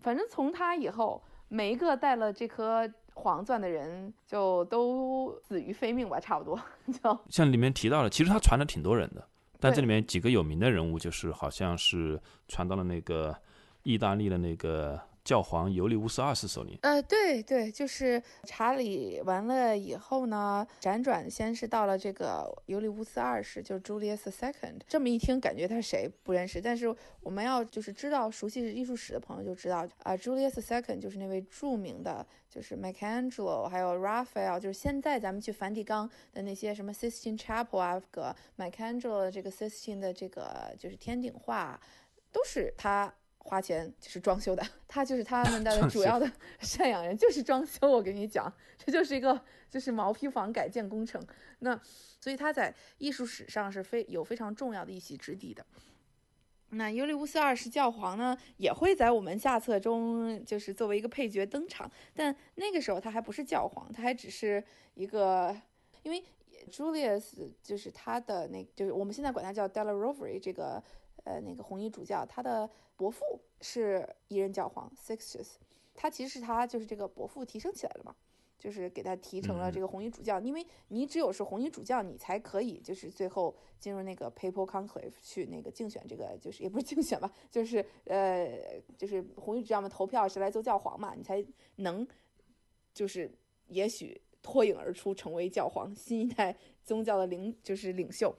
反正从他以后，每一个戴了这颗黄钻的人就都死于非命吧，差不多 就像里面提到了，其实他传了挺多人的，但这里面几个有名的人物，就是好像是传到了那个意大利的那个教皇尤利乌斯二世手里。呃，对对，就是查理完了以后呢，辗转先是到了这个尤利乌斯二世，就是 Julius II。这么一听，感觉他谁不认识，但是我们要就是知道熟悉艺术史的朋友就知道啊、j u l i u s II 就是那位著名的，就是 Michelangelo 还有 Raphael，就是现在咱们去梵蒂冈的那些什么 Sistine Chapel 啊，个 Michelangelo 的这个 Sistine 的这个就是天顶画，都是他花钱就是装修的，他就是他们的主要的赡养人，就是装修。我跟你讲，这就是一个就是毛坯房改建工程。那所以他在艺术史上是非有非常重要的一席之地的。那尤利乌斯二世教皇呢，也会在我们下册中就是作为一个配角登场，但那个时候他还不是教皇，他还只是一个，因为 Julius 就是他的那，就是我们现在管他叫 Della Rovere 这个呃那个红衣主教，他的伯父是一任教皇 Sixtus，他其实是他就是这个伯父提升起来了嘛。就是给他提成了这个红衣主教，因为你只有是红衣主教，你才可以就是最后进入那个 papal conclave 去那个竞选这个，就是也不是竞选吧，就是呃，就是红衣主教们投票谁来做教皇嘛，你才能就是也许脱颖而出成为教皇，新一代宗教的领就是领袖。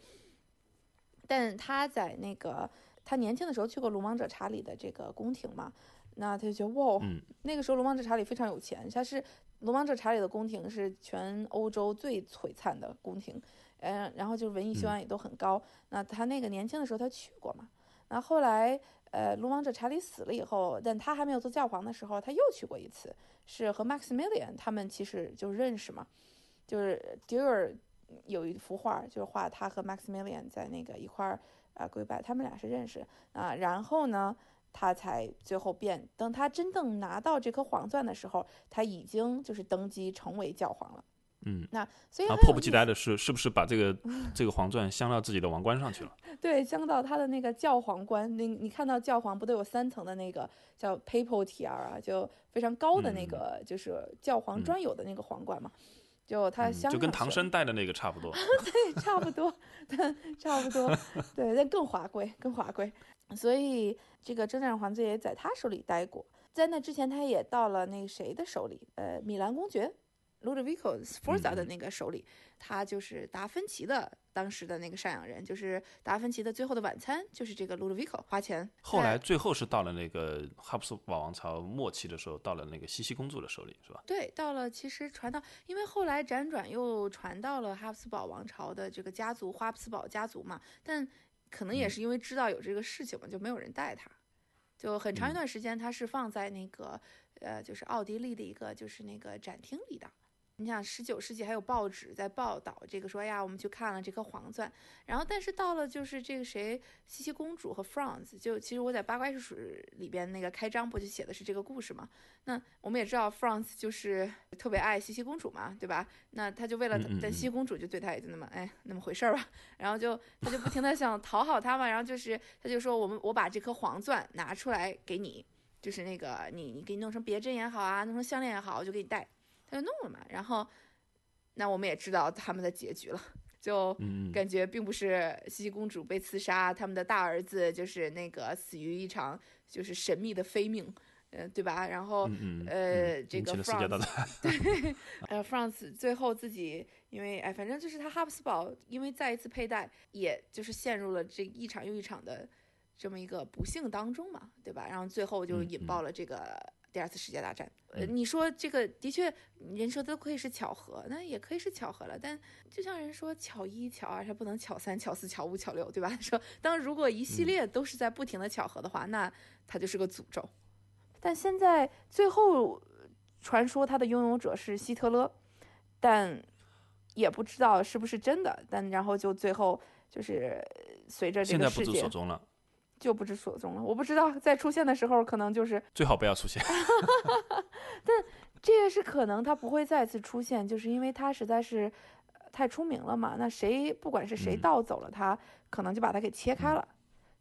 但他在那个他年轻的时候去过鲁莽者查理的这个宫廷嘛，那他就觉得哇，嗯那个时候鲁莽者查理非常有钱，他是鲁莽者查理的宫廷是全欧洲最璀璨的宫廷，嗯，然后就是文艺修养也都很高。那他那个年轻的时候他去过嘛，那后来呃鲁莽者查理死了以后，但他还没有做教皇的时候，他又去过一次，是和 Maximilian 他们其实就认识嘛，就是 Durer 有一幅画，就是画他和 Maximilian 在那个一块儿啊、跪拜，他们俩是认识啊、然后呢。他才最后变，等他真正拿到这颗黄钻的时候，他已经就是登基成为教皇了。嗯，那所以然后很有意思迫不及待的是，是不是把这个这个黄钻镶到自己的王冠上去了？对，镶到他的那个教皇冠，那你看到教皇不都有三层的那个叫 papal tiara，就非常高的那嗯个，就是教皇专有的那个皇冠嘛，就他嗯镶、就跟唐僧戴的那个 差不多。对，差不多，对差不多，对，但更华贵，更华贵。所以这个征战皇子也在他手里待过，在那之前，他也到了那个谁的手里，呃，米兰公爵 Ludovico Sforza 的那个手里，他就是达芬奇的当时的那个赡养人，就是达芬奇的《最后的晚餐》，就是这个 Ludovico 花钱。后来最后是到了那个哈布斯堡王朝末期的时候，到了那个西西公主的手里，是吧？对，到了其实传到，因为后来辗转又传到了哈布斯堡王朝的这个家族，哈布斯堡家族嘛，但可能也是因为知道有这个事情嘛，就没有人带他，就很长一段时间他是放在那个呃，就是奥地利的一个就是那个展厅里的。你想，十九世纪还有报纸在报道这个，说哎呀，我们去看了这颗黄钻。然后，但是到了就是这个谁，茜茜公主和 Franz，就其实我在八卦艺术史里边那个开章不就写的是这个故事嘛？那我们也知道 Franz 就是特别爱茜茜公主嘛，对吧？那他就为了嗯嗯，但嗯茜茜公主就对他也就那么哎那么回事儿吧。然后就他就不停的想讨好她嘛，然后就是他就说我们我把这颗黄钻拿出来给你，就是那个你你给你弄成别针也好啊，弄成项链也好，我就给你戴。他就弄了嘛，然后那我们也知道他们的结局了，就嗯嗯感觉并不是茜茜公主被刺杀，他们的大儿子就是那个死于一场就是神秘的非命，呃，对吧？然后、嗯嗯，呃，这个引起了世界大 Franz 战。呃，France 最后自己因为哎，反正就是他哈布斯堡因为再一次佩戴，也就是陷入了这一场又一场的这么一个不幸当中嘛，对吧？然后最后就嗯引爆了这个第二次世界大战。你说这个的确，人说都可以是巧合，那也可以是巧合了，但就像人说巧一、巧二，它不能巧三、巧四、巧五、巧六，对吧？说当如果一系列都是在不停的巧合的话，那它就是个诅咒。但现在最后传说它的拥有者是希特勒，但也不知道是不是真的。但然后就最后就是随着这现在不知个世界所踪了。就不知所踪了。我不知道在出现的时候，可能就是最好不要出现。但这个是可能，他不会再次出现，就是因为他实在是呃太出名了嘛。那谁不管是谁嗯盗走了他，可能就把它给切开了，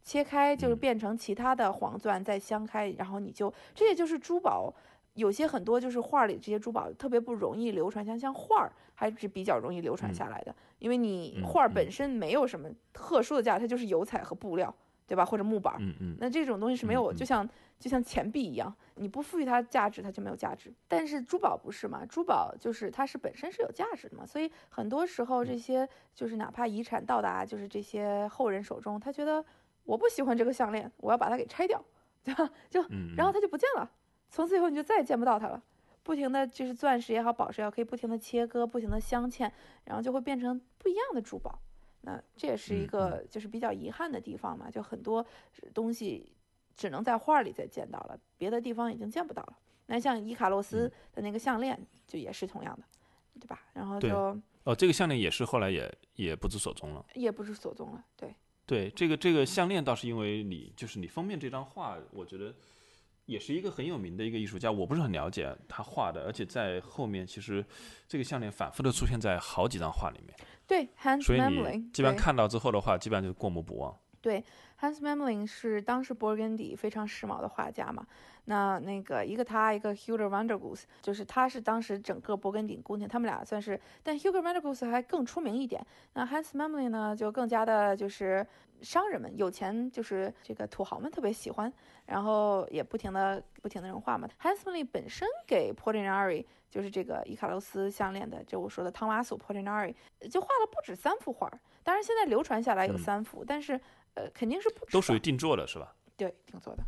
切开就是嗯变成其他的黄钻再镶开，然后你就这也就是珠宝。有些很多就是画里这些珠宝特别不容易流传，像像画儿还是比较容易流传下来的，因为你嗯画本身没有什么特殊的价值，它就是油彩和布料，对吧？或者木板，嗯嗯那这种东西是没有，就像就像钱币一样，你不赋予它价值，它就没有价值。但是珠宝不是嘛？珠宝就是它是本身是有价值的嘛，所以很多时候这些就是哪怕遗产到达就是这些后人手中，他觉得我不喜欢这个项链，我要把它给拆掉，对吧？就嗯，然后它就不见了，从此以后你就再也见不到它了。不停的就是钻石也好，宝石也好，可以不停的切割，不停的镶嵌，然后就会变成不一样的珠宝。那这也是一嗯个就是比较遗憾的地方嘛，就很多东西只能在画里再见到了，别的地方已经见不到了。那像伊卡洛斯的那个项链，就也是同样的，对吧？然后就哦，这个项链也是后来也也不知所踪了。也不知所踪了。对，对，这个这个项链倒是因为你就是你封面这张画，我觉得也是一个很有名的一个艺术家，我不是很了解他画的，而且在后面其实这个项链反复的出现在好几张画里面，对所以你基本上看到之后的话，基本上就是过目不忘。对，Hans Memling 是当时勃艮第非常时髦的画家嘛。那那个一个他，一个 Hugo van der Goes，就是他是当时整个勃艮第宫廷，他们俩算是，但 Hugo van der Goes 还更出名一点。那 Hans Memling 呢，就更加的就是商人们有钱，就是这个土豪们特别喜欢，然后也不停的不停的人画嘛。Hans Memling 本身给 Portinari 就是这个伊卡洛斯项链的，就我说的汤马索 Portinari 就画了不止三幅画儿，当然现在流传下来有嗯三幅，但是呃肯定是不都属于定做的是吧？对，定做的。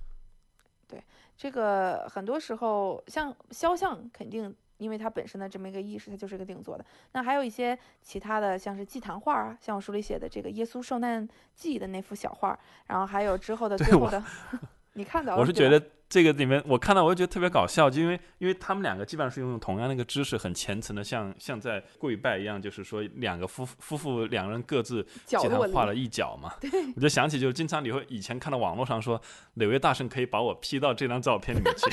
对，这个很多时候像肖像，肯定因为它本身的这么一个意识，它就是一个定做的。那还有一些其他的，像是祭坛画啊，像我书里写的这个耶稣受难记的那幅小画，然后还有之后的最后的，你看到了？我是觉得这个里面我看到我就觉得特别搞笑，就因为因为他们两个基本上是用同样的一个知识，很虔诚的像像在跪拜一样，就是说两个夫夫妇两人各自角祭坛落里画了一角嘛。我就想起就是经常你会以前看到网络上说哪位大神可以把我 P 到这张照片里面去，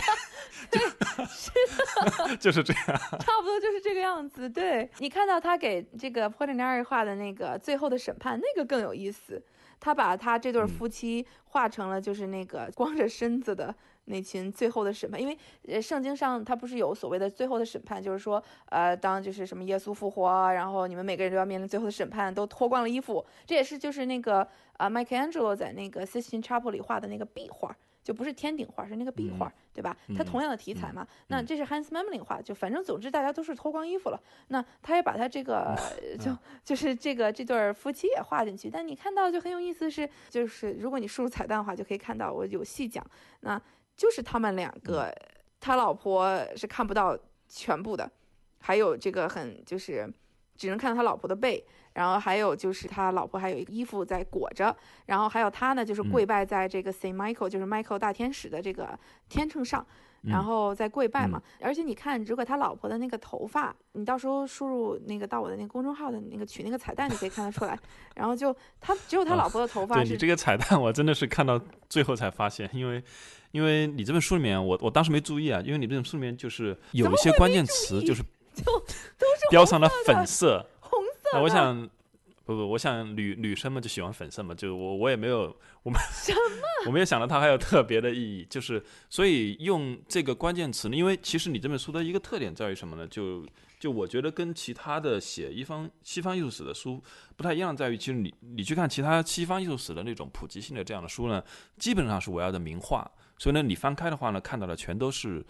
就 就是这样。差不多就是这个样子。对你看到他给这个 Portinari 画的那个《最后的审判》，那个更有意思。他把他这对嗯夫妻画成了就是那个光着身子的那群最后的审判，因为呃圣经上它不是有所谓的最后的审判，就是说呃当就是什么耶稣复活，然后你们每个人都要面临最后的审判，都脱光了衣服。这也是就是那个呃 Michelangelo 在那个 Sistine Chapel 里画的那个壁画。就不是天顶画，是那个壁画，对吧？它同样的题材嘛。那这是 Hans Memling 画，就反正总之大家都是脱光衣服了。那他也把他这个呃 就就是这个这对儿夫妻也画进去。但你看到就很有意思是，就是如果你输入彩蛋的话，就可以看到我有细讲，那就是他们两个，他老婆是看不到全部的，还有这个很就是只能看到他老婆的背。然后还有就是他老婆还有一个衣服在裹着，然后还有他呢就是跪拜在这个 Saint Michael，、就是 Michael 大天使的这个天秤上，然后再跪拜嘛。而且你看，如果他老婆的那个头发，你到时候输入那个到我的那个公众号的那个取那个彩蛋，你可以看得出来。然后就他只有他老婆的头发是对你这个彩蛋，我真的是看到最后才发现，因为因为你这本书里面，我我当时没注意啊，因为你这本书里面就是有一些关键词就是 就都是标上了粉色。红色我想，不不，我想女女生们就喜欢粉色嘛，就我我也没有，我们什么？我没有想到它还有特别的意义，就是所以用这个关键词呢，因为其实你这本书的一个特点在于什么呢？就就我觉得跟其他的写一方西方艺术史的书不太一样，在于其实你你去看其他西方艺术史的那种普及性的这样的书呢，基本上是围绕的名画，所以呢，你翻开的话呢，看到的全都是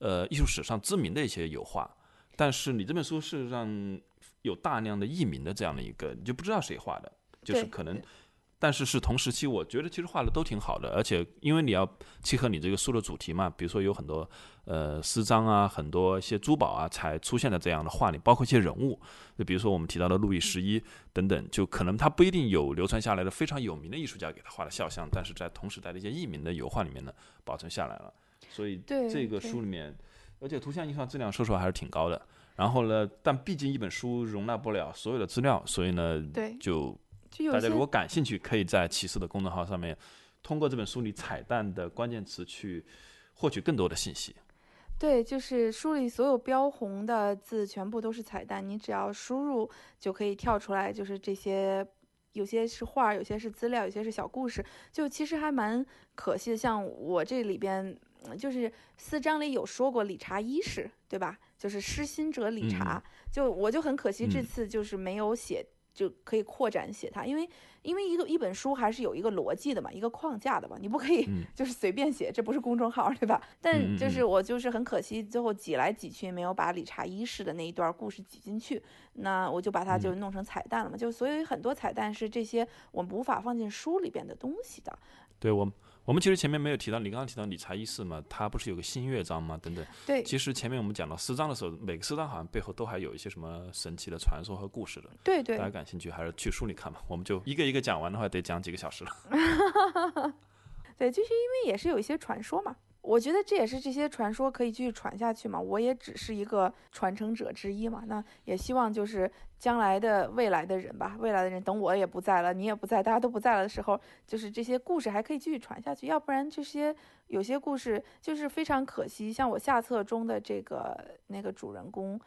呃艺术史上知名的一些油画，但是你这本书事实上有大量的佚名的这样的一个，你就不知道谁画的，就是可能。但是是同时期，我觉得其实画的都挺好的，而且因为你要契合你这个书的主题嘛，比如说有很多呃私章啊，很多一些珠宝啊，才出现的这样的画里，包括一些人物，就比如说我们提到的路易十一等等，就可能他不一定有流传下来的非常有名的艺术家给他画的肖像，但是在同时代的一些佚名的油画里面呢，保存下来了。所以对这个书里面，而且图像印刷质量说实话还是挺高的。然后呢，但毕竟一本书容纳不了所有的资料，所以呢，对就大家如果感兴趣，可以在骑士的公众号上面通过这本书里彩蛋的关键词去获取更多的信息。对，就是书里所有标红的字全部都是彩蛋，你只要输入就可以跳出来，就是这些，有些是画，有些是资料，有些是小故事，就其实还蛮可惜的。像我这里边，就是四章里有说过理查一世，对吧？就是失心者理查，就我就很可惜这次就是没有写。就可以扩展写它，因为因为一个一本书还是有一个逻辑的嘛，一个框架的嘛，你不可以 就是随便写，这不是公众号对吧？但就是我就是很可惜，最后挤来挤去没有把理查一世的那一段故事挤进去，那我就把它就弄成彩蛋了嘛，就所以很多彩蛋是这些我们无法放进书里边的东西的。对我。我们其实前面没有提到，你刚刚提到理财一世嘛，它不是有个新乐章吗？等等。对。其实前面我们讲到四章的时候，每个四章好像背后都还有一些什么神奇的传说和故事的。对对。大家感兴趣还是去书里看吧。我们就一个一个讲完的话，得讲几个小时了。对，就是因为也是有一些传说嘛。我觉得这也是这些传说可以继续传下去嘛，我也只是一个传承者之一嘛。那也希望就是将来的未来的人吧，未来的人等我也不在了，你也不在，大家都不在了的时候，就是这些故事还可以继续传下去。要不然这些有些故事就是非常可惜，像我下册中的这个那个主人公，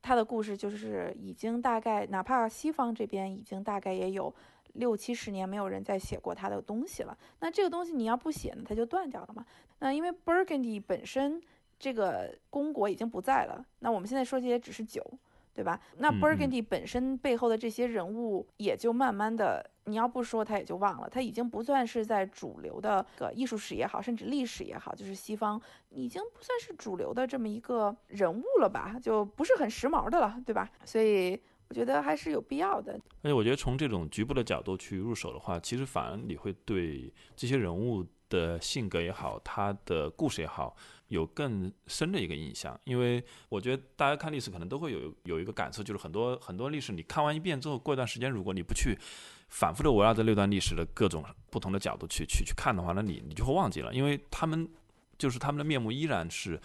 他的故事就是已经大概，哪怕西方这边已经大概也有。六七十年没有人再写过他的东西了，那这个东西你要不写呢，它就断掉了嘛。那因为 Burgundy 本身这个公国已经不在了，那我们现在说这些只是酒，对吧？那 Burgundy 本身背后的这些人物也就慢慢的，你要不说他也就忘了，他已经不算是在主流的个艺术史也好，甚至历史也好，就是西方已经不算是主流的这么一个人物了吧，就不是很时髦的了，对吧？所以。我觉得还是有必要的，而且我觉得从这种局部的角度去入手的话，其实反而你会对这些人物的性格也好，他的故事也好，有更深的一个印象。因为我觉得大家看历史可能都会有有一个感受，就是很多很多历史你看完一遍之后，过一段时间如果你不去反复的围绕着那段历史的各种不同的角度去去去看的话，那你你就会忘记了，因为他们就是他们的面目依然是。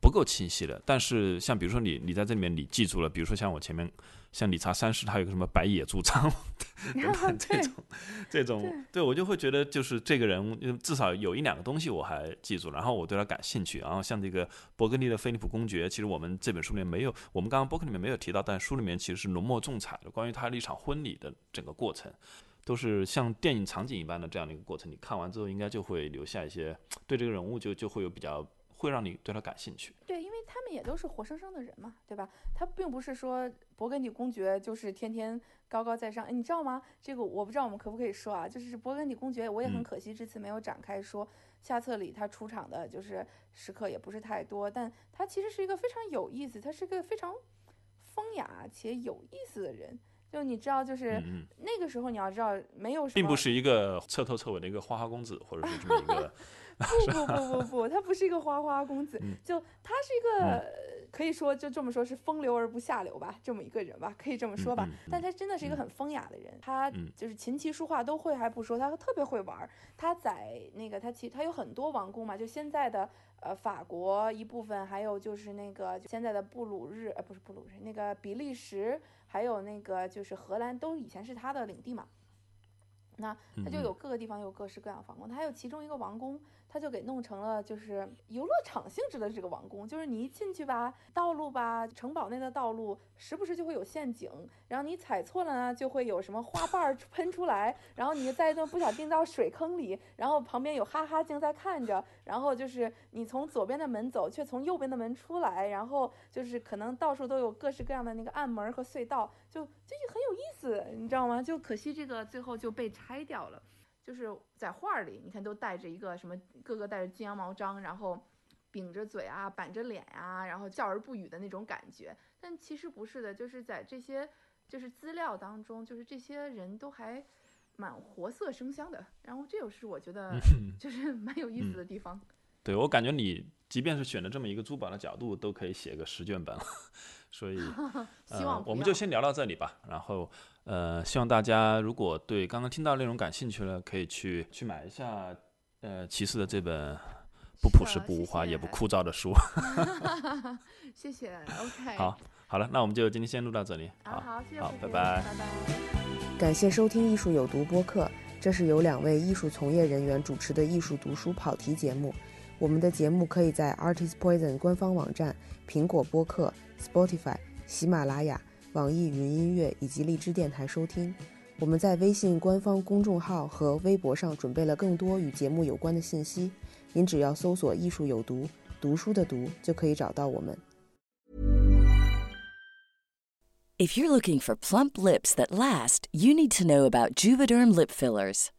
不够清晰的，但是像比如说你，你在这里面你记住了，比如说像我前面像理查三世，他有个什么白野猪章等等这种，这种，对我就会觉得就是这个人至少有一两个东西我还记住，然后我对他感兴趣。然后像这个勃艮第的菲利普公爵，其实我们这本书里面没有，我们刚刚播客里面没有提到，但书里面其实是浓墨重彩的，关于他的一场婚礼的整个过程，都是像电影场景一般的这样的一个过程。你看完之后，应该就会留下一些对这个人物就就会有比较。会让你对他感兴趣，对，因为他们也都是活生生的人嘛，对吧？他并不是说勃艮第公爵就是天天高高在上，哎，你知道吗？这个我不知道我们可不可以说啊？就是勃艮第公爵，我也很可惜这次没有展开说。下册里他出场的就是时刻也不是太多，但他其实是一个非常有意思，他是个非常风雅且有意思的人。就你知道，就是那个时候你要知道，没有什么，并不是一个彻头彻尾的一个花花公子，或者是这么一个。不不不不不，他不是一个花花公子，就他是一个可以说就这么说，是风流而不下流吧，这么一个人吧，可以这么说吧。但他真的是一个很风雅的人，他就是琴棋书画都会还不说，他特别会玩。他在那个他其他有很多王宫嘛，就现在的呃法国一部分，还有就是那个现在的布鲁日呃不是布鲁日，那个比利时，还有那个就是荷兰，都以前是他的领地嘛。那他就有各个地方有各式各样的王宫，他还有其中一个王宫。他就给弄成了就是游乐场性质的这个王宫，就是你一进去吧，道路吧，城堡内的道路时不时就会有陷阱，然后你踩错了呢，就会有什么花瓣喷出来，然后你再一不小心到水坑里，然后旁边有哈哈镜在看着，然后就是你从左边的门走，却从右边的门出来，然后就是可能到处都有各式各样的那个暗门和隧道，就就很有意思，你知道吗？就可惜这个最后就被拆掉了。就是在画里，你看都带着一个什么，个个带着金羊毛章，然后秉着嘴啊，板着脸呀，然后笑而不语的那种感觉。但其实不是的，就是在这些就是资料当中，就是这些人都还蛮活色生香的。然后这就是我觉得就是蛮有意思的地方。对我感觉你即便是选了这么一个珠宝的角度，都可以写个十卷本了。所以，希望我们就先聊到这里吧。然后。呃，希望大家如果对刚刚听到内容感兴趣了，可以去去买一下呃骑士的这本不朴实、不无华、也不枯燥的书。谢谢，OK。好，好了，那我们就今天先录到这里。好，好，谢谢，好，拜拜，拜拜。感谢收听《艺术有毒》播客。这是由两位艺术从业人员主持的艺术读书跑题节目。我们的节目可以在 Artist Poison 官方网站、苹果播客、Spotify、喜马拉雅、网易云音乐以及荔枝电台收听。我们在微信官方公众号和微博上准备了更多与节目有关的信息，您只要搜索“艺术有毒”，读书的“读”就可以找到我们。 If you're looking for plump lips that last, you need to know about Juvederm lip fillers.